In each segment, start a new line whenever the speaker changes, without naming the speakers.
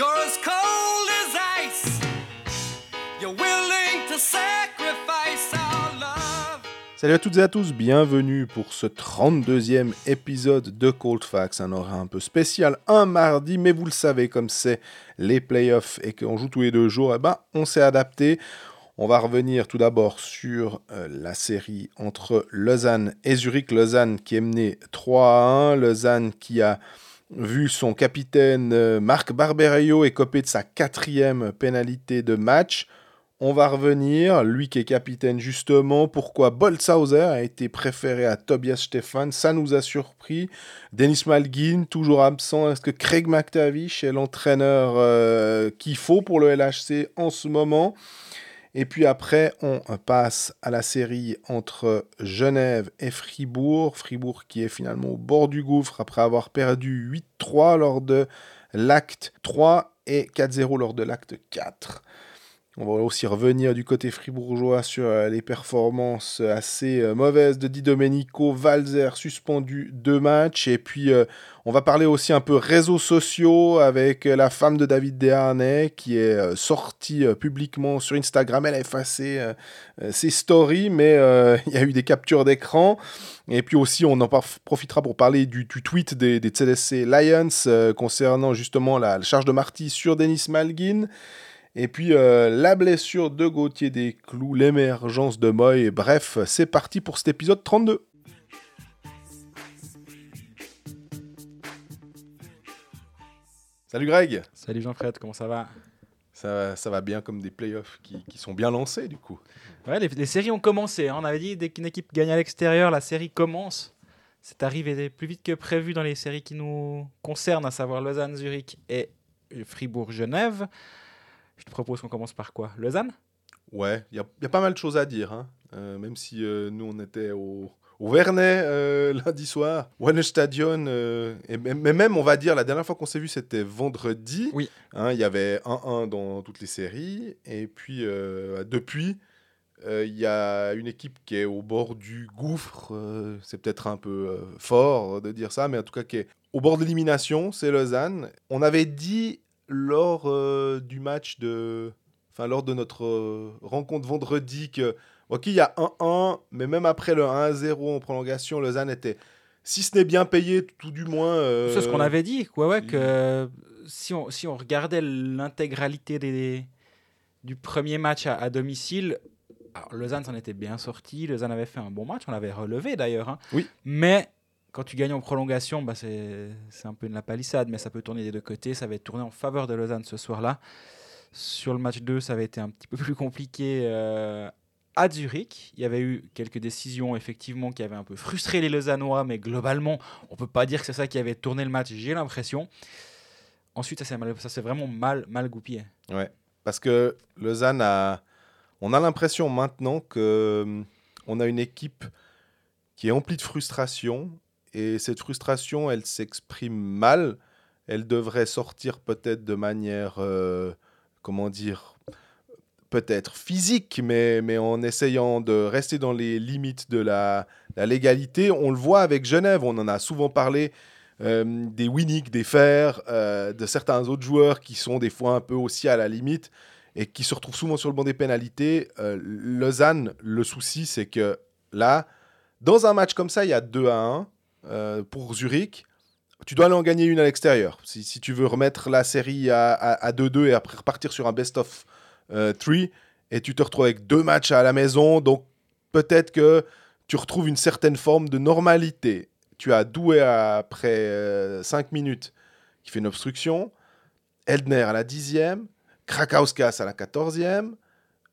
You're as cold as ice. You're willing to sacrifice our love.
Salut à toutes et à tous, bienvenue pour ce 32e épisode de Cold Facts, un horaire un peu spécial, un mardi, mais vous le savez, comme c'est les playoffs et qu'on joue tous les deux jours, eh ben, on s'est adapté. On va revenir tout d'abord sur euh, la série entre Lausanne et Zurich. Lausanne qui est mené 3 à 1. Lausanne qui a vu son capitaine euh, Marc Barberio écoper de sa quatrième pénalité de match. On va revenir, lui qui est capitaine justement, pourquoi Boltzhauser a été préféré à Tobias Stefan, ça nous a surpris. Denis Malgin, toujours absent, est-ce que Craig McTavish est l'entraîneur euh, qu'il faut pour le LHC en ce moment? Et puis après, on passe à la série entre Genève et Fribourg. Fribourg qui est finalement au bord du gouffre après avoir perdu 8-3 lors de l'acte 3 et 4-0 lors de l'acte 4. On va aussi revenir du côté fribourgeois sur euh, les performances assez euh, mauvaises de Di Domenico, Valzer suspendu deux matchs. Et puis, euh, on va parler aussi un peu réseaux sociaux avec la femme de David Desharnais qui est sortie publiquement sur Instagram. Elle a effacé ses stories, mais il y a eu des captures d'écran. Et puis aussi, on en profitera pour parler du, tweet des, des, Lions concernant justement la, charge de Marty sur Denis Malgin. Et puis euh, la blessure de Gauthier des Clous, l'émergence de Moy. Bref, c'est parti pour cet épisode 32. Salut Greg
Salut Jean-Fred, comment ça va?
Ça, ça, va bien comme des playoffs qui, qui, sont bien lancés du coup.
Ouais, les, séries ont commencé. Hein. On avait dit dès qu'une équipe gagne à l'extérieur, la série commence. C'est arrivé plus vite que prévu dans les séries qui nous concernent, à savoir Lausanne, Zurich et Fribourg-Genève. Je te propose qu'on commence par quoi? Lausanne?
Ouais, il y, y, a pas mal de choses à dire. Hein. Euh, même si euh, nous, on était au, au Vernet euh, lundi soir, One Stadion, et, mais même, on va dire, la dernière fois qu'on s'est vu, c'était vendredi.
Oui.
Hein, il y avait 1-1 dans toutes les séries. Et puis, depuis, il y a une équipe qui est au bord du gouffre. c'est peut-être un peu fort de dire ça, mais en tout cas, qui est au bord de l'élimination, c'est Lausanne. On avait dit lors euh, du match de. Enfin, lors de notre euh, rencontre vendredi, que. Ok, il y a 1-1, mais même après le 1-0 en prolongation, Lausanne était, si ce n'est bien payé, tout du moins. Euh,
c'est ce qu'on avait dit, quoi, ouais, que si on, si on regardait l'intégralité des, du premier match à, domicile, alors, Lausanne s'en était bien sorti, Lausanne avait fait un bon match, on l'avait relevé d'ailleurs. Hein.
Oui.
Mais quand tu gagnes en prolongation, bah c'est un peu une la palissade, mais ça peut tourner des deux côtés. Ça va être tourné en faveur de Lausanne ce soir-là. Sur le match 2, ça avait été un petit peu plus compliqué euh, à Zurich. Il y avait eu quelques décisions, effectivement, qui avaient un peu frustré les Lausannois, mais globalement, on peut pas dire que c'est ça qui avait tourné le match, j'ai l'impression. Ensuite, ça s'est vraiment mal, mal goupillé.
Ouais, parce que Lausanne a. On a l'impression maintenant que hum, on a une équipe qui est emplie de frustration et cette frustration, elle s'exprime mal. Elle devrait sortir peut-être de manière, euh, comment dire, peut-être physique, mais, mais en essayant de rester dans les limites de la, légalité. On le voit avec Genève, on en a souvent parlé. Euh, des Winnick, des Fers, euh, de certains autres joueurs qui sont des fois un peu aussi à la limite et qui se retrouvent souvent sur le banc des pénalités. Lausanne, le souci, c'est que là, dans un match comme ça, il y a 2 à 1. Euh, pour Zurich, tu dois aller en gagner une à l'extérieur. Si, tu veux remettre la série à 2-2 et après repartir sur un best-of 3, euh, et tu te retrouves avec deux matchs à la maison, donc peut-être que tu retrouves une certaine forme de normalité. Tu as Doué après 5 euh, minutes qui fait une obstruction, Eldner à la 10e, Krakauskas à la 14e,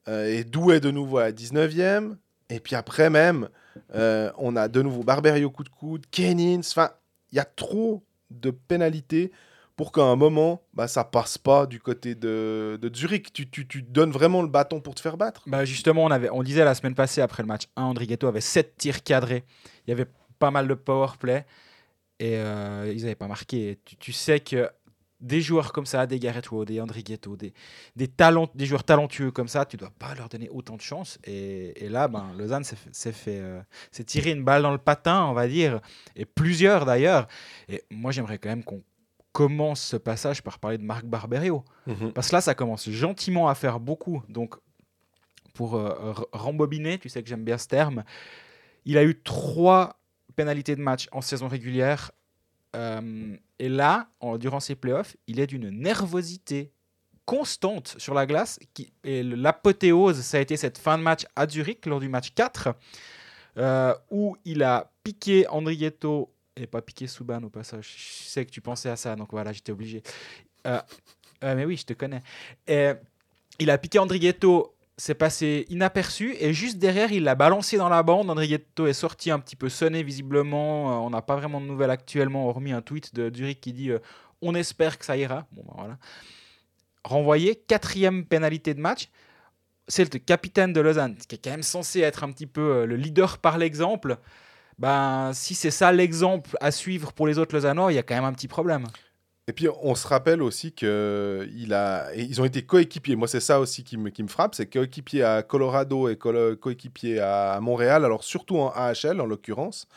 et Doué de nouveau à la 19e, et puis après même, euh, on a de nouveau Barberio coup de coude, Kenins. Enfin, il y a trop de pénalités pour qu'à un moment, bah, ça passe pas du côté de, de Zurich. Tu, tu, tu, donnes vraiment le bâton pour te faire battre.
Bah justement, on, avait, on disait la semaine passée, après le match 1, Andrighetto avait 7 tirs cadrés. Il y avait pas mal de power play. Et euh, ils n'avaient pas marqué. Tu, tu, sais que des joueurs comme ça, des Garrett Rowe, des André Ghetto, des, des, talents, des joueurs talentueux comme ça, tu dois pas leur donner autant de chance. Et, et là, ben, Lausanne s'est fait, euh, tiré une balle dans le patin, on va dire, et plusieurs d'ailleurs. Et moi, j'aimerais quand même qu'on commence ce passage par parler de Marc Barberio.
Mhm.
Parce que là, ça commence gentiment à faire beaucoup. Donc, pour euh, rembobiner, tu sais que j'aime bien ce terme, il a eu trois pénalités de match en saison régulière. Euh, et là, durant ces playoffs, il est d'une nervosité constante sur la glace. Et l'apothéose, ça a été cette fin de match à Zurich, lors du match 4, euh, où il a piqué Andrietto, et pas piqué Souban au passage. Je sais que tu pensais à ça, donc voilà, j'étais obligé. Euh, euh, mais oui, je te connais. Il a piqué Andrietto, c'est passé inaperçu, et juste derrière, il l'a balancé dans la bande. Andrietto est sorti un petit peu sonné, visiblement. Euh, on n'a pas vraiment de nouvelles actuellement, hormis un tweet de Zurich qui dit euh, On espère que ça ira. Bon, ben voilà. Renvoyé, quatrième pénalité de match. C'est le capitaine de Lausanne, qui est quand même censé être un petit peu euh, le leader par l'exemple. Ben, si c'est ça l'exemple à suivre pour les autres Lausannois, il y a quand même un petit problème.
Et puis on se rappelle aussi que il a, et ils ont été coéquipiers. Moi, c'est ça aussi qui me, qui me frappe, c'est coéquipier à Colorado et colo- coéquipier à Montréal. Alors surtout en AHL en l'occurrence.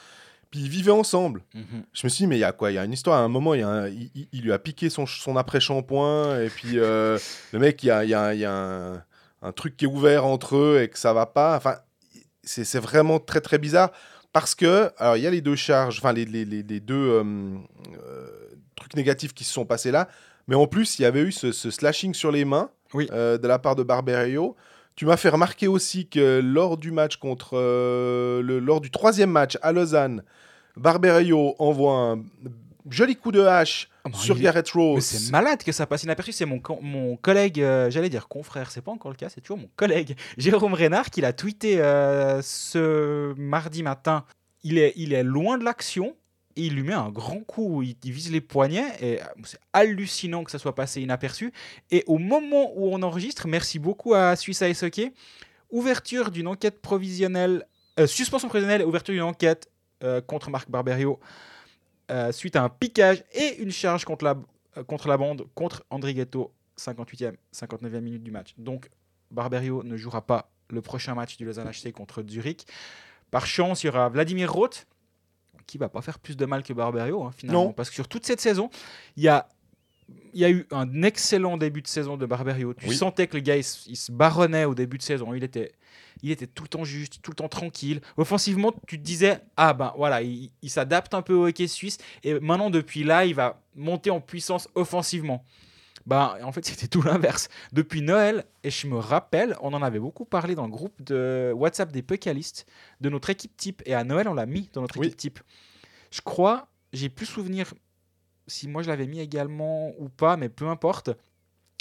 Puis ils vivaient ensemble. Je me suis dit, mais il y a quoi? Il y a une histoire. À un moment, il, y a un- il, il- il lui a piqué son, son après-shampoing. Et puis, euh, le mec, il y a, il y a- il y a un, un truc qui est ouvert entre eux et que ça va pas. Enfin, c'est c'est vraiment très, très bizarre. Parce que, alors, il y a les deux charges, enfin, les, les- les- les deux euh, euh, trucs négatifs qui se sont passés là. Mais en plus, il y avait eu ce, ce slashing sur les mains
Oui.
euh, de la part de Barberio. Tu m'as fait remarquer aussi que lors du match contre. euh, le, lors du troisième match à Lausanne, Barberio envoie un joli coup de hache
Ah bah,
sur
est-
Garrett Rose.
c'est malade que ça passe inaperçu. C'est mon, co- mon collègue, euh, j'allais dire confrère, c'est pas encore le cas, c'est toujours mon collègue Jérôme Reynard qui l'a tweeté ce mardi matin. Il est, il est loin de l'action. Il lui met un grand coup, il, il vise les poignets et euh, c'est hallucinant que ça soit passé inaperçu. Et au moment où on enregistre, merci beaucoup à Suisse Ice Hockey, ouverture d'une enquête provisionnelle, euh, suspension provisionnelle ouverture d'une enquête euh, contre Marc Barberio euh, suite à un piquage et une charge contre la, contre la bande contre André Ghetto, 58e, 59e minute du match. Donc Barberio ne jouera pas le prochain match du Lausanne HC contre Zurich. Par chance, il y aura Vladimir Roth qui va pas faire plus de mal que Barberio hein, finalement.
Non.
Parce que sur toute cette saison, il y a, il y a eu un excellent début de saison de Barberio. Tu
Oui.
sentais que le gars, il, se- il se baronnait au début de saison. Il était, il était tout le temps juste, tout le temps tranquille. Offensivement, tu te disais, ah ben voilà, il, il s'adapte un peu au hockey suisse. Et maintenant, depuis là, il va monter en puissance offensivement. Ben, en fait, c'était tout l'inverse. Depuis Noël, et je me rappelle, on en avait beaucoup parlé dans le groupe de WhatsApp des Puckalistes, de notre équipe type. Et à Noël, on l'a mis dans notre
Oui.
équipe type. Je crois, j'ai plus souvenir si moi je l'avais mis également ou pas, mais peu importe.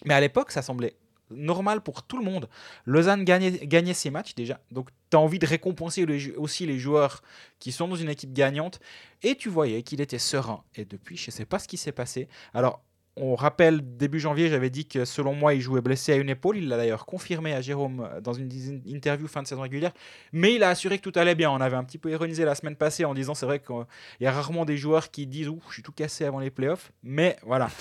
Mais à l'époque, ça semblait normal pour tout le monde. Lausanne gagnait, gagnait ses matchs déjà. Donc, tu as envie de récompenser les aussi les joueurs qui sont dans une équipe gagnante. Et tu voyais qu'il était serein. Et depuis, je ne sais pas ce qui s'est passé. Alors, on rappelle, début janvier, j'avais dit que selon moi, il jouait blessé à une épaule. Il l'a d'ailleurs confirmé à Jérôme euh, dans une interview fin de saison régulière. Mais il a assuré que tout allait bien. On avait un petit peu ironisé la semaine passée en disant c'est vrai qu'il y a rarement des joueurs qui disent Ouh, je suis tout cassé avant les playoffs. Mais voilà.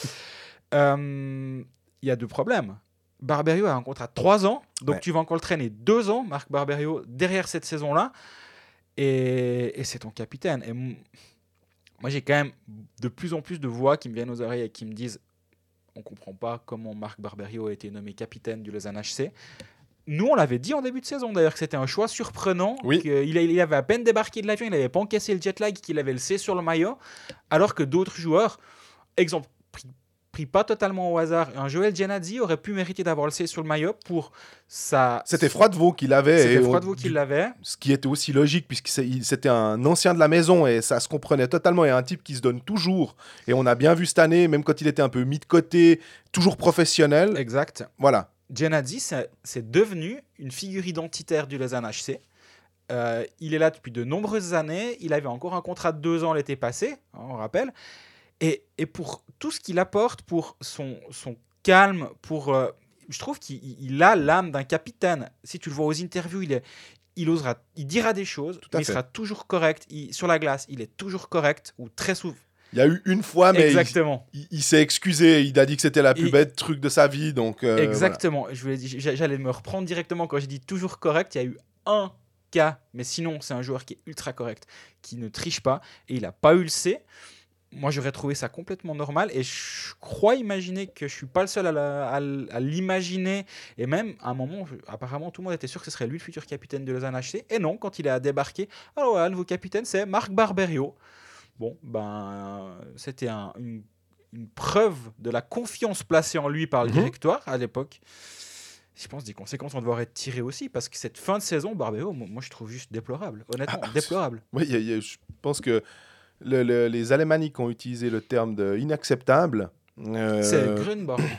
Euh, Il y a deux problèmes. Barberio a un contrat de 3 ans, donc
Ouais.
tu vas encore le traîner 2 ans, Marc Barberio, derrière cette saison-là. Et, et c'est ton capitaine. Et moi, j'ai quand même de plus en plus de voix qui me viennent aux oreilles et qui me disent on comprend pas comment Marc Barberio a été nommé capitaine du Lausanne HC. Nous, on l'avait dit en début de saison d'ailleurs que c'était un choix surprenant.
Oui.
il avait à peine débarqué de l'avion, il n'avait pas encaissé le jet lag, qu'il avait le C sur le maillot, alors que d'autres joueurs, exemple, pris, pas totalement au hasard, un Joel Genadzi aurait pu mériter d'avoir le C sur le maillot pour sa.
C'était Froidevaux qui l'avait.
C'était Froidevaux qui l'avait.
Ce qui était aussi logique, puisque c'était un ancien de la maison et ça se comprenait totalement. Et un type qui se donne toujours. Et on a bien vu cette année, même quand il était un peu mis de côté, toujours professionnel.
Exact.
Voilà.
C'est c'est devenu une figure identitaire du Lausanne HC. Euh, il est là depuis de nombreuses années. Il avait encore un contrat de deux ans l'été passé, hein, on rappelle. Et, et pour tout ce qu'il apporte, pour son, son calme, pour, euh, je trouve qu'il il a l'âme d'un capitaine. Si tu le vois aux interviews, il, est, il osera, il dira des choses, mais il sera toujours correct. Il- sur la glace, il est toujours correct, ou très souvent.
Il y a eu une fois, mais il,
Exactement.
il- il s'est excusé. Il a dit que c'était la plus bête truc de sa vie. Donc, euh,
Exactement. Je j'a- J'allais me reprendre directement quand j'ai dit toujours correct. Il y a eu un cas, mais sinon, c'est un joueur qui est ultra correct, qui ne triche pas, et il n'a pas eu le C. moi, j'aurais trouvé ça complètement normal et je crois imaginer que je suis pas le seul à l'imaginer. Et même, à un moment, je- apparemment, tout le monde était sûr que ce serait lui le futur capitaine de Lausanne HC. Et non, quand il a débarqué, alors voilà, le nouveau capitaine, c'est Marc Barberio. Bon, ben, c'était un- une, une preuve de la confiance placée en lui par le
Mhm.
directoire à l'époque. Je pense des conséquences vont devoir être tirées aussi parce que cette fin de saison, Barberio, moi, moi, je trouve juste déplorable. Honnêtement,
Ah,
déplorable.
Oui, il y a- il y a- je pense que le- le- les Alémaniques ont utilisé le terme de inacceptable. Euh,
C'est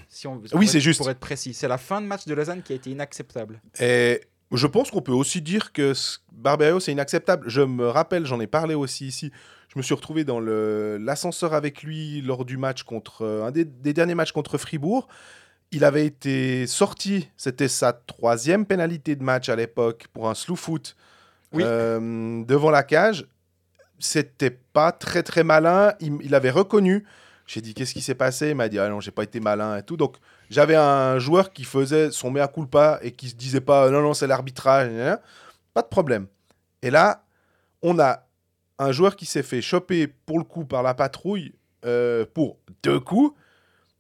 si on
oui, c'est
être-
juste.
Pour être précis, c'est la fin de match de Lausanne qui a été inacceptable.
Et je pense qu'on peut aussi dire que Barberio, c'est inacceptable. Je me rappelle, j'en ai parlé aussi ici. Je me suis retrouvé dans l'ascenseur avec lui lors du match contre euh, un des, des derniers matchs contre Fribourg. Il avait été sorti, c'était sa troisième pénalité de match à l'époque pour un slew foot
Oui.
euh, devant la cage. C'était pas très très malin. Il, avait reconnu. J'ai dit qu'est-ce qui s'est passé? Il m'a dit ah non j'ai pas été malin et tout. Donc j'avais un joueur qui faisait son mea culpa et qui se disait pas non non c'est l'arbitrage. Pas de problème. Et là on a un joueur qui s'est fait choper pour le coup par la patrouille euh, pour deux coups,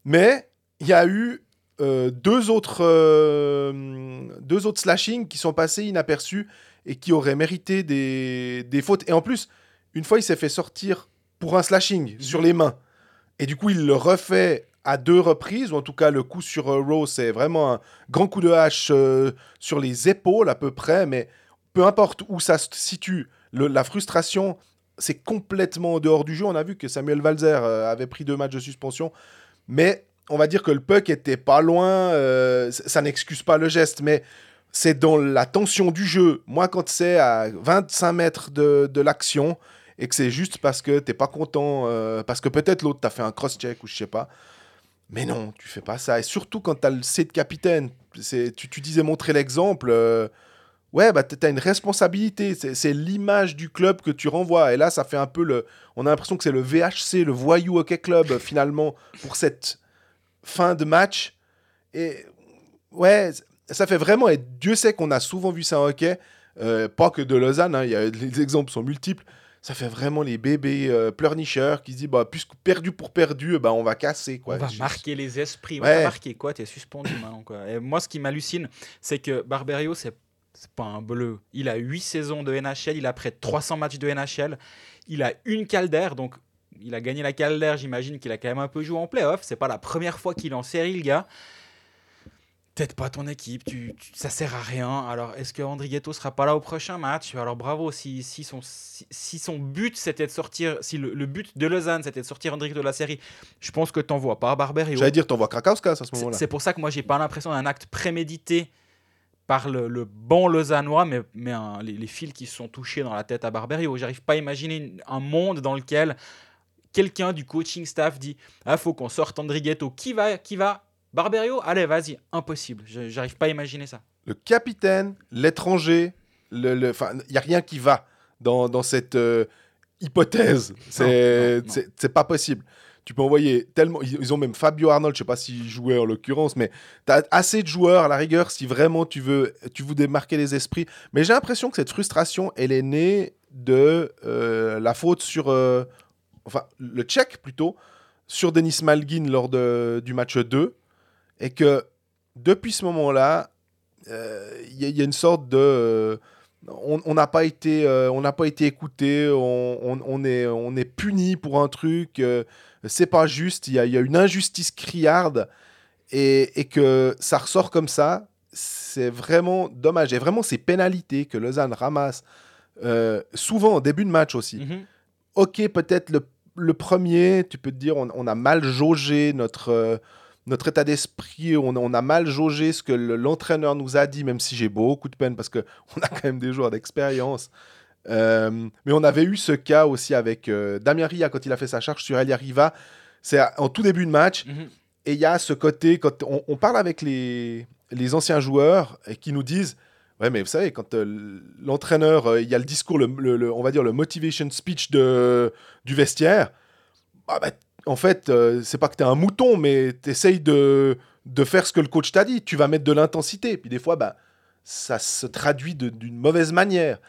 mais il y a eu euh, deux autres euh, deux autres slashings qui sont passés inaperçus et qui auraient mérité des, des fautes. Et en plus, une fois, il s'est fait sortir pour un slashing sur les mains. Et du coup, il le refait à deux reprises, ou en tout cas, le coup sur euh, Rose, c'est vraiment un grand coup de hache euh, sur les épaules à peu près, mais peu importe où ça se situe, la frustration, c'est complètement en dehors du jeu. On a vu que Samuel Valzer euh, avait pris deux matchs de suspension, mais on va dire que le puck était pas loin. euh, ça n'excuse pas le geste, mais c'est dans la tension du jeu. Moi, quand c'est à 25 mètres de, de l'action et que c'est juste parce que t'es pas content, euh, parce que peut-être l'autre t'a fait un cross-check ou je sais pas. Mais non, tu fais pas ça. Et surtout quand t'as le C de capitaine, tu, tu disais montrer l'exemple. euh, ouais, bah t'as une responsabilité. C'est, l'image du club que tu renvoies. Et là, ça fait un peu le. On a l'impression que c'est le VHC, le Voyou Hockey Club, finalement, pour cette fin de match. Et ouais, ça fait vraiment. Et Dieu sait qu'on a souvent vu ça en hockey. euh, pas que de Lausanne, hein, y a, les exemples sont multiples. Ça fait vraiment les bébés euh, pleurnicheurs qui se disent bah, puisque perdu pour perdu, bah, on va casser. Quoi.
on va
Juste-
marquer les esprits. On
Ouais.
va marquer quoi T'es suspendu maintenant. Quoi. Et moi, ce qui m'hallucine, c'est que Barberio, c'est pas un bleu. Il a 8 saisons de NHL, il a près de 300 matchs de NHL, il a une Calder, donc il a gagné la Calder, j'imagine qu'il a quand même un peu joué en playoff. C'est pas la première fois qu'il est en série, le gars. Peut-être pas ton équipe, tu, tu- ça sert à rien. Alors, est-ce que Andrigetto sera pas là au prochain match? Alors, bravo. Si, si, son, si, si son but c'était de sortir, si le, le but de Lausanne c'était de sortir Andrigetto de la série, je pense que t'envoies pas Barberio.
J'allais dire, t'envoies Krakowska à ce moment-là.
C'est pour ça que moi, j'ai pas l'impression d'un acte prémédité par le, le bon Lausannois, mais, mais un- les, les fils qui se sont touchés dans la tête à Barberio. J'arrive pas à imaginer une- un monde dans lequel quelqu'un du coaching staff dit Ah, faut qu'on sorte Andrighetto. Qui va Qui va Barberio Allez, vas-y. Impossible. Je- J'arrive pas à imaginer ça.
le capitaine, l'étranger, le, le- enfin, il y a rien qui va dans, dans cette euh, hypothèse. C'est pas possible. Tu peux envoyer tellement. Ils ils ont même Fabio Arnold, je sais pas s'il jouait en l'occurrence, mais tu as assez de joueurs à la rigueur si vraiment tu veux, tu veux démarquer les esprits. Mais j'ai l'impression que cette frustration, elle est née de euh, la faute sur. euh, enfin, le check plutôt, sur Denis Malgin lors de, du match 2. Et que depuis ce moment-là, euh, il y, a- il y a une sorte de euh, on n'a pas été euh, on n'a pas été écouté on, on- on est on est puni pour un truc euh, c'est pas juste il y a, il y a une injustice criarde. Et, et que ça ressort comme ça c'est vraiment dommage. Et vraiment ces pénalités que Lausanne ramasse euh, souvent au début de match aussi.
Mhm.
ok, peut-être le, le premier, tu peux te dire, on, on a mal jaugé notre, euh, notre état d'esprit, on, on a mal jaugé ce que le- l'entraîneur nous a dit, même si j'ai beaucoup de peine parce qu'on a quand même des joueurs d'expérience. Euh, mais on avait eu ce cas aussi avec euh, Damien Ria quand il a fait sa charge sur Elia Riva. C'est en tout début de match.
Mhm.
Et il y a ce côté, quand on, on parle avec les, les anciens joueurs et qui nous disent Ouais, mais vous savez, quand euh, l'entraîneur, euh, il y a le discours, le, le- le- on va dire le motivation speech de, du vestiaire, bah, bah, en fait, euh, c'est pas que tu es un mouton, mais tu essayes de, de faire ce que le coach t'a dit. Tu vas mettre de l'intensité. Puis des fois, bah, ça se traduit d'une mauvaise manière.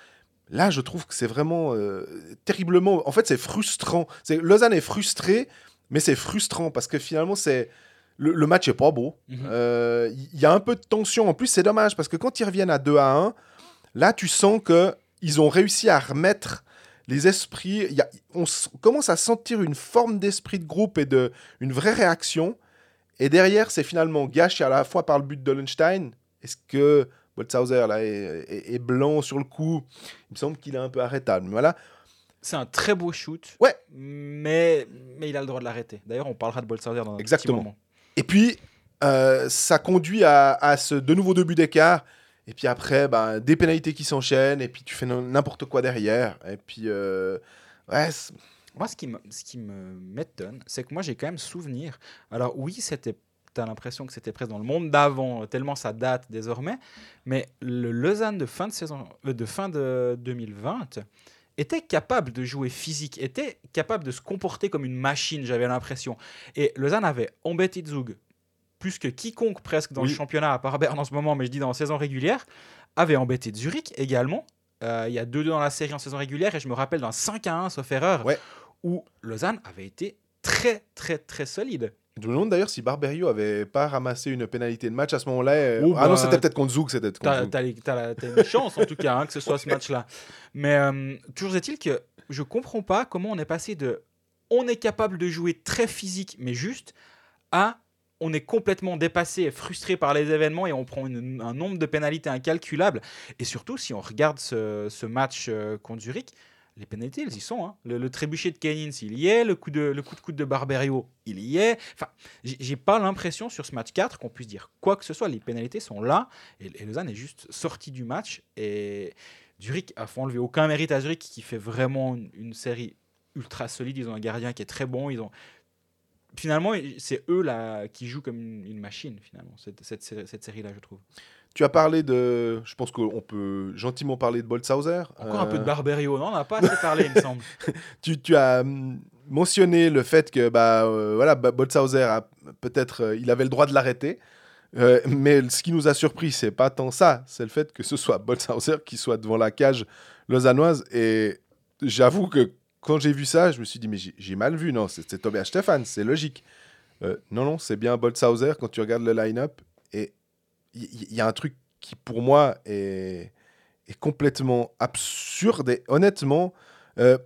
Là, je trouve que c'est vraiment euh, terriblement. En fait, c'est frustrant. Lausanne est frustré, mais c'est frustrant parce que finalement, c'est le, le match est pas beau. Il
Mhm.
euh, y a un peu de tension. En plus, c'est dommage parce que quand ils reviennent à 2 à 1, là, tu sens que ils ont réussi à remettre les esprits. Il y a- on commence à sentir une forme d'esprit de groupe et de une vraie réaction. Et derrière, c'est finalement gâché à la fois par le but de Lundstein. Est-ce que Boltzhauser là, est, est- est blanc sur le coup? Il me semble qu'il est un peu arrêtable. Mais voilà.
C'est un très beau shoot.
Ouais.
Mais, mais il a le droit de l'arrêter. D'ailleurs, on parlera de Bolsarder dans un
Exactement.
petit moment.
Et puis, euh, ça conduit à, à ce de nouveau deux buts d'écart. Et puis après, ben, des pénalités qui s'enchaînent. Et puis tu fais n'importe quoi derrière. Et puis, euh, ouais,
Moi, ce qui m'étonne, c'est que moi, j'ai quand même souvenir. Alors, oui, c'était. T'as l'impression que c'était presque dans le monde d'avant, tellement ça date désormais. Mais le Lausanne de fin de saison, euh, de fin de 2020 était capable de jouer physique, était capable de se comporter comme une machine, j'avais l'impression. Et Lausanne avait embêté Zug plus que quiconque presque dans le championnat, à part Berne en ce moment, mais je dis dans la saison régulière, avait embêté Zurich également. Euh, il y a 2-2 dans la série en saison régulière, et je me rappelle d'un 5 à 1, sauf erreur,
Ouais.
où Lausanne avait été très, très, très solide.
Je me demande d'ailleurs si Barberio avait pas ramassé une pénalité de match à ce moment-là.
Oh,
ah non,
bah,
c'était peut-être contre Zouk, c'était contre
t'as une chance en tout cas hein, que ce soit ce match-là. Mais euh, toujours est-il que je comprends pas comment on est passé de on est capable de jouer très physique mais juste à on est complètement dépassé et frustré par les événements et on prend un nombre de pénalités incalculable. Et surtout, si on regarde ce, match euh, contre Zurich, les pénalités, elles y sont. hein. Le, trébuchet de Keynes, il y est. Le coup de, le de coude de Barberio, il y est. Enfin, j'ai pas l'impression sur ce match 4 qu'on puisse dire quoi que ce soit. Les pénalités sont là. Et, et Lausanne est juste sorti du match. Et Zurich a faut enlever aucun mérite à Zurich qui fait vraiment une, une série ultra solide. Ils ont un gardien qui est très bon. Ils ont finalement c'est eux là qui jouent comme une, une machine finalement cette, cette, cette série là je trouve.
Tu as parlé de. Je pense qu'on peut gentiment parler de Boltzhauser.
Encore un peu de
Euh,
Barberio non on n'a pas assez parlé il me semble.
tu, tu as hum, mentionné le fait que bah, euh, voilà, Boltzhauser a peut-être euh, il avait le droit de l'arrêter. Mais ce qui nous a surpris, c'est pas tant ça, c'est le fait que ce soit Boltzhauser qui soit devant la cage lausannoise. Et j'avoue que quand j'ai vu ça, je me suis dit, mais j'ai mal vu, non, c'est Tobias Stefan, c'est logique. Euh, non, non, c'est bien Boltzhauser quand tu regardes le line-up. Et il y, a un truc qui, pour moi, est, est complètement absurde. Et honnêtement, euh,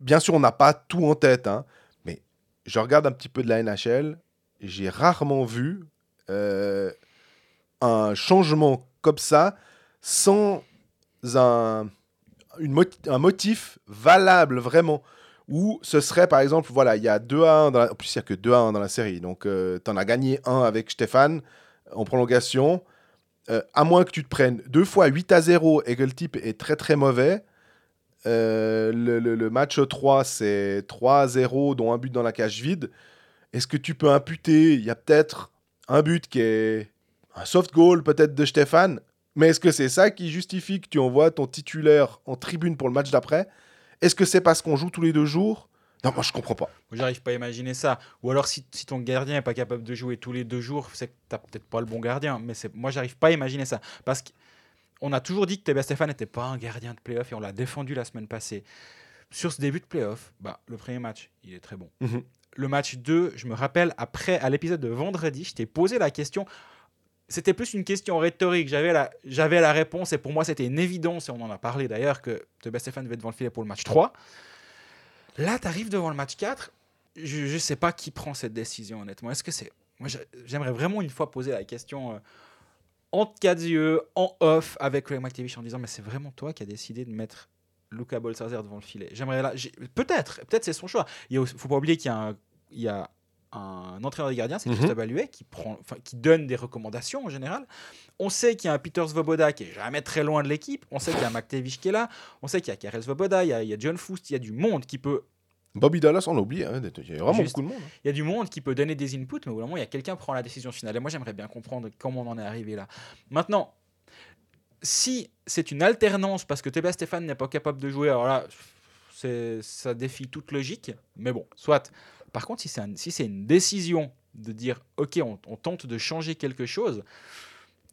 bien sûr, on n'a pas tout en tête, hein, mais je regarde un petit peu de la NHL, j'ai rarement vu euh, un changement comme ça sans un, une moti- un motif valable vraiment. Où ce serait par exemple, voilà, il y a 2 à 1, dans la- en plus il n'y a que 2 à 1 dans la série, donc tu en as gagné un avec Stéphane en prolongation. Euh, à moins que tu te prennes deux fois 8 à 0 et que le type est très très mauvais, euh, le, le- le match 3, c'est 3 à 0, dont un but dans la cage vide. Est-ce que tu peux imputer? Il y a peut-être un but qui est un soft goal, peut-être de Stéphane. Mais est-ce que c'est ça qui justifie que tu envoies ton titulaire en tribune pour le match d'après? Est-ce que c'est parce qu'on joue tous les deux jours? Non, moi je comprends pas.
Moi, J'arrive pas à imaginer ça. Ou alors, si, si ton gardien est pas capable de jouer tous les deux jours, c'est que t'as peut-être pas le bon gardien. Mais moi, j'arrive pas à imaginer ça. Parce qu'on a toujours dit que Tobias Stéphane n'était pas un gardien de playoff et on l'a défendu la semaine passée. Sur ce début de playoff, bah, le premier match, il est très bon.
Mhm.
Le match 2, je me rappelle, après, à l'épisode de vendredi, je t'ai posé la question. C'était plus une question rhétorique. J'avais la, la réponse et pour moi, c'était une évidence. Et on en a parlé d'ailleurs que Tobias Stéphane devait être devant le filet pour le match 3. Là, tu arrives devant le match 4. Je ne sais pas qui prend cette décision, honnêtement. Est-ce que c'est. Moi, j'a- j'aimerais vraiment une fois poser la question euh, entre quatre yeux, en off, avec Craig McTavish en disant Mais c'est vraiment toi qui as décidé de mettre Luca Bolsazer devant le filet. J'aimerais Peut-être, peut-être c'est son choix. Il ne faut pas oublier qu'il y a un entraîneur des gardiens, c'est
Mhm.
Christophe Alluet, qui, prend, enfin, qui donne des recommandations en général. On sait qu'il y a un Peter Svoboda qui est jamais très loin de l'équipe. On sait qu'il y a un McTavish qui est là. On sait qu'il y a Karel Svoboda, il y a, il y a John Foust, il y a du monde qui peut
Bobby Dallas, on oublie, hein, il y a vraiment
Juste.
beaucoup de monde. hein.
il y a du monde qui peut donner des inputs, mais au moment, il y a quelqu'un qui prend la décision finale. Et moi, j'aimerais bien comprendre comment on en est arrivé là. Maintenant, si c'est une alternance parce que Tobias Stéphane n'est pas capable de jouer, alors là, ça défie toute logique. Mais bon, soit. Par contre, si c'est un- si c'est une décision de dire, OK, on, on tente de changer quelque chose,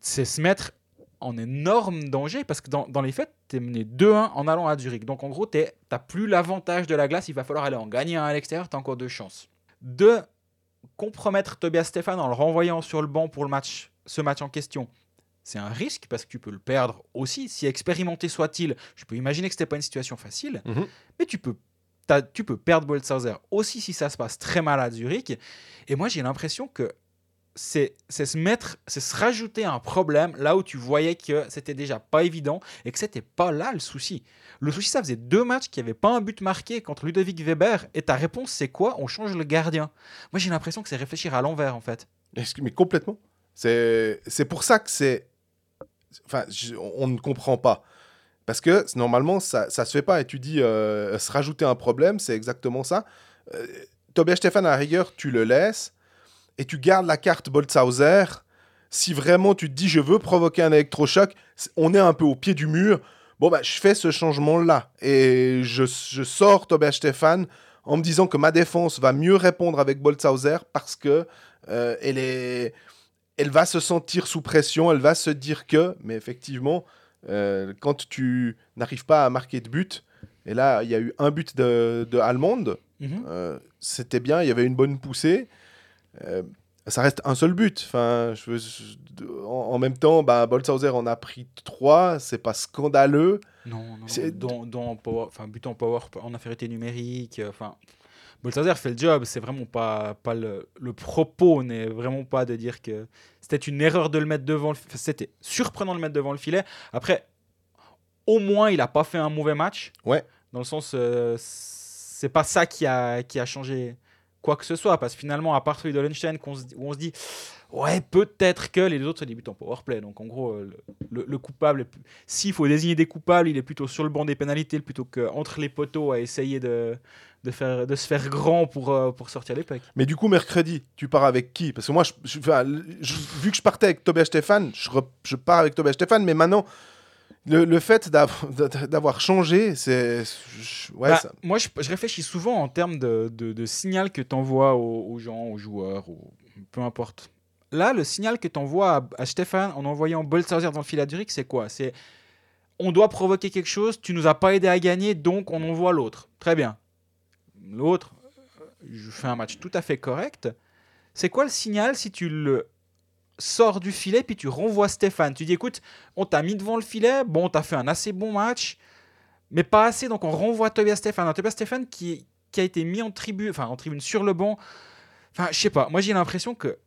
c'est se mettre en énorme danger parce que dans, dans les faits, tu es mené 2-1 en allant à Zurich. Donc en gros, tu n'as plus l'avantage de la glace, il va falloir aller en gagner un à l'extérieur, tu as encore deux chances. De compromettre Tobias Stéphane en le renvoyant sur le banc pour le match, ce match en question, c'est un risque parce que tu peux le perdre aussi. Si expérimenté soit-il, je peux imaginer que ce n'était pas une situation facile,
Mhm.
mais tu peux, tu peux perdre Boltzhauser aussi si ça se passe très mal à Zurich. Et moi, j'ai l'impression que c'est se mettre, c'est se rajouter un problème là où tu voyais que c'était déjà pas évident et que c'était pas là le souci. Le souci, ça faisait deux matchs qui n'avaient pas un but marqué contre Ludovic Weber. Et ta réponse, c'est quoi? On change le gardien. Moi, j'ai l'impression que c'est réfléchir à l'envers en fait.
Mais complètement. C'est pour ça que c'est. Enfin, on ne comprend pas. Parce que normalement, ça ça se fait pas. Et tu dis euh, se rajouter un problème, c'est exactement ça. Euh, Tobias Stefan, à la rigueur, tu le laisses et tu gardes la carte Boltzhauser. Si vraiment tu te dis je veux provoquer un électrochoc, on est un peu au pied du mur. Bon, bah, je fais ce changement-là. Et je, je sors Tobias Stefan en me disant que ma défense va mieux répondre avec Boltzhauser parce que euh, elle, est, elle va se sentir sous pression, elle va se dire que, mais effectivement, euh, quand tu n'arrives pas à marquer de but, et là, il y a eu un but de, de Allemande, euh, c'était bien, il y avait une bonne poussée. Euh, ça reste un seul but. Enfin, je veux, je- en, en même temps, bah, Boltzhauser en a pris trois, c'est pas scandaleux.
Non, non, non. Dans, dans power, enfin, but en power, en infériorité numérique. Enfin, Boltzhauser fait le job. C'est vraiment pas, pas le, le propos n'est vraiment pas de dire que c'était une erreur de le mettre devant. Le, enfin, c'était surprenant de le mettre devant le filet. Après, au moins, il a pas fait un mauvais match.
Ouais.
Dans le sens, euh, c'est pas ça qui a, qui a changé quoi que ce soit. Parce que finalement, à part celui de se dit- où on se dit, ouais, peut-être que les autres, des buts en powerplay. Donc en gros, euh, le, le- le coupable, s'il faut désigner des coupables, il est plutôt sur le banc des pénalités plutôt qu'entre les poteaux à essayer de, de, faire, de se faire grand pour, euh, pour sortir les pecs.
Mais du coup, mercredi, tu pars avec qui? Parce que moi, je, je- vu que je partais avec Tobias Stefan, je, pars avec Tobias Stefan, mais maintenant, le, le fait d'av- d'avoir changé, c'est. Ouais,
Bah,
ça-
Moi, je, je réfléchis souvent en termes de, de- de signal que tu envoies aux, aux gens, aux joueurs, ou peu importe. Là, le signal que tu envoies à, à Stéphane en envoyant Boltzhauser dans le fil à Zurich, c'est quoi? C'est on doit provoquer quelque chose, tu nous as pas aidé à gagner, donc on envoie l'autre. Très bien. L'autre, euh, je fais un match tout à fait correct. C'est quoi le signal si tu le sors du filet puis tu renvoies Stéphane Tu dis écoute, on t'a mis devant le filet, bon, t'as fait un assez bon match, mais pas assez, donc on renvoie Tobias Stéphane. Un Tobias Stéphane qui, qui a été mis en tribune, enfin en tribune sur le banc. Enfin, je sais pas, moi j'ai l'impression que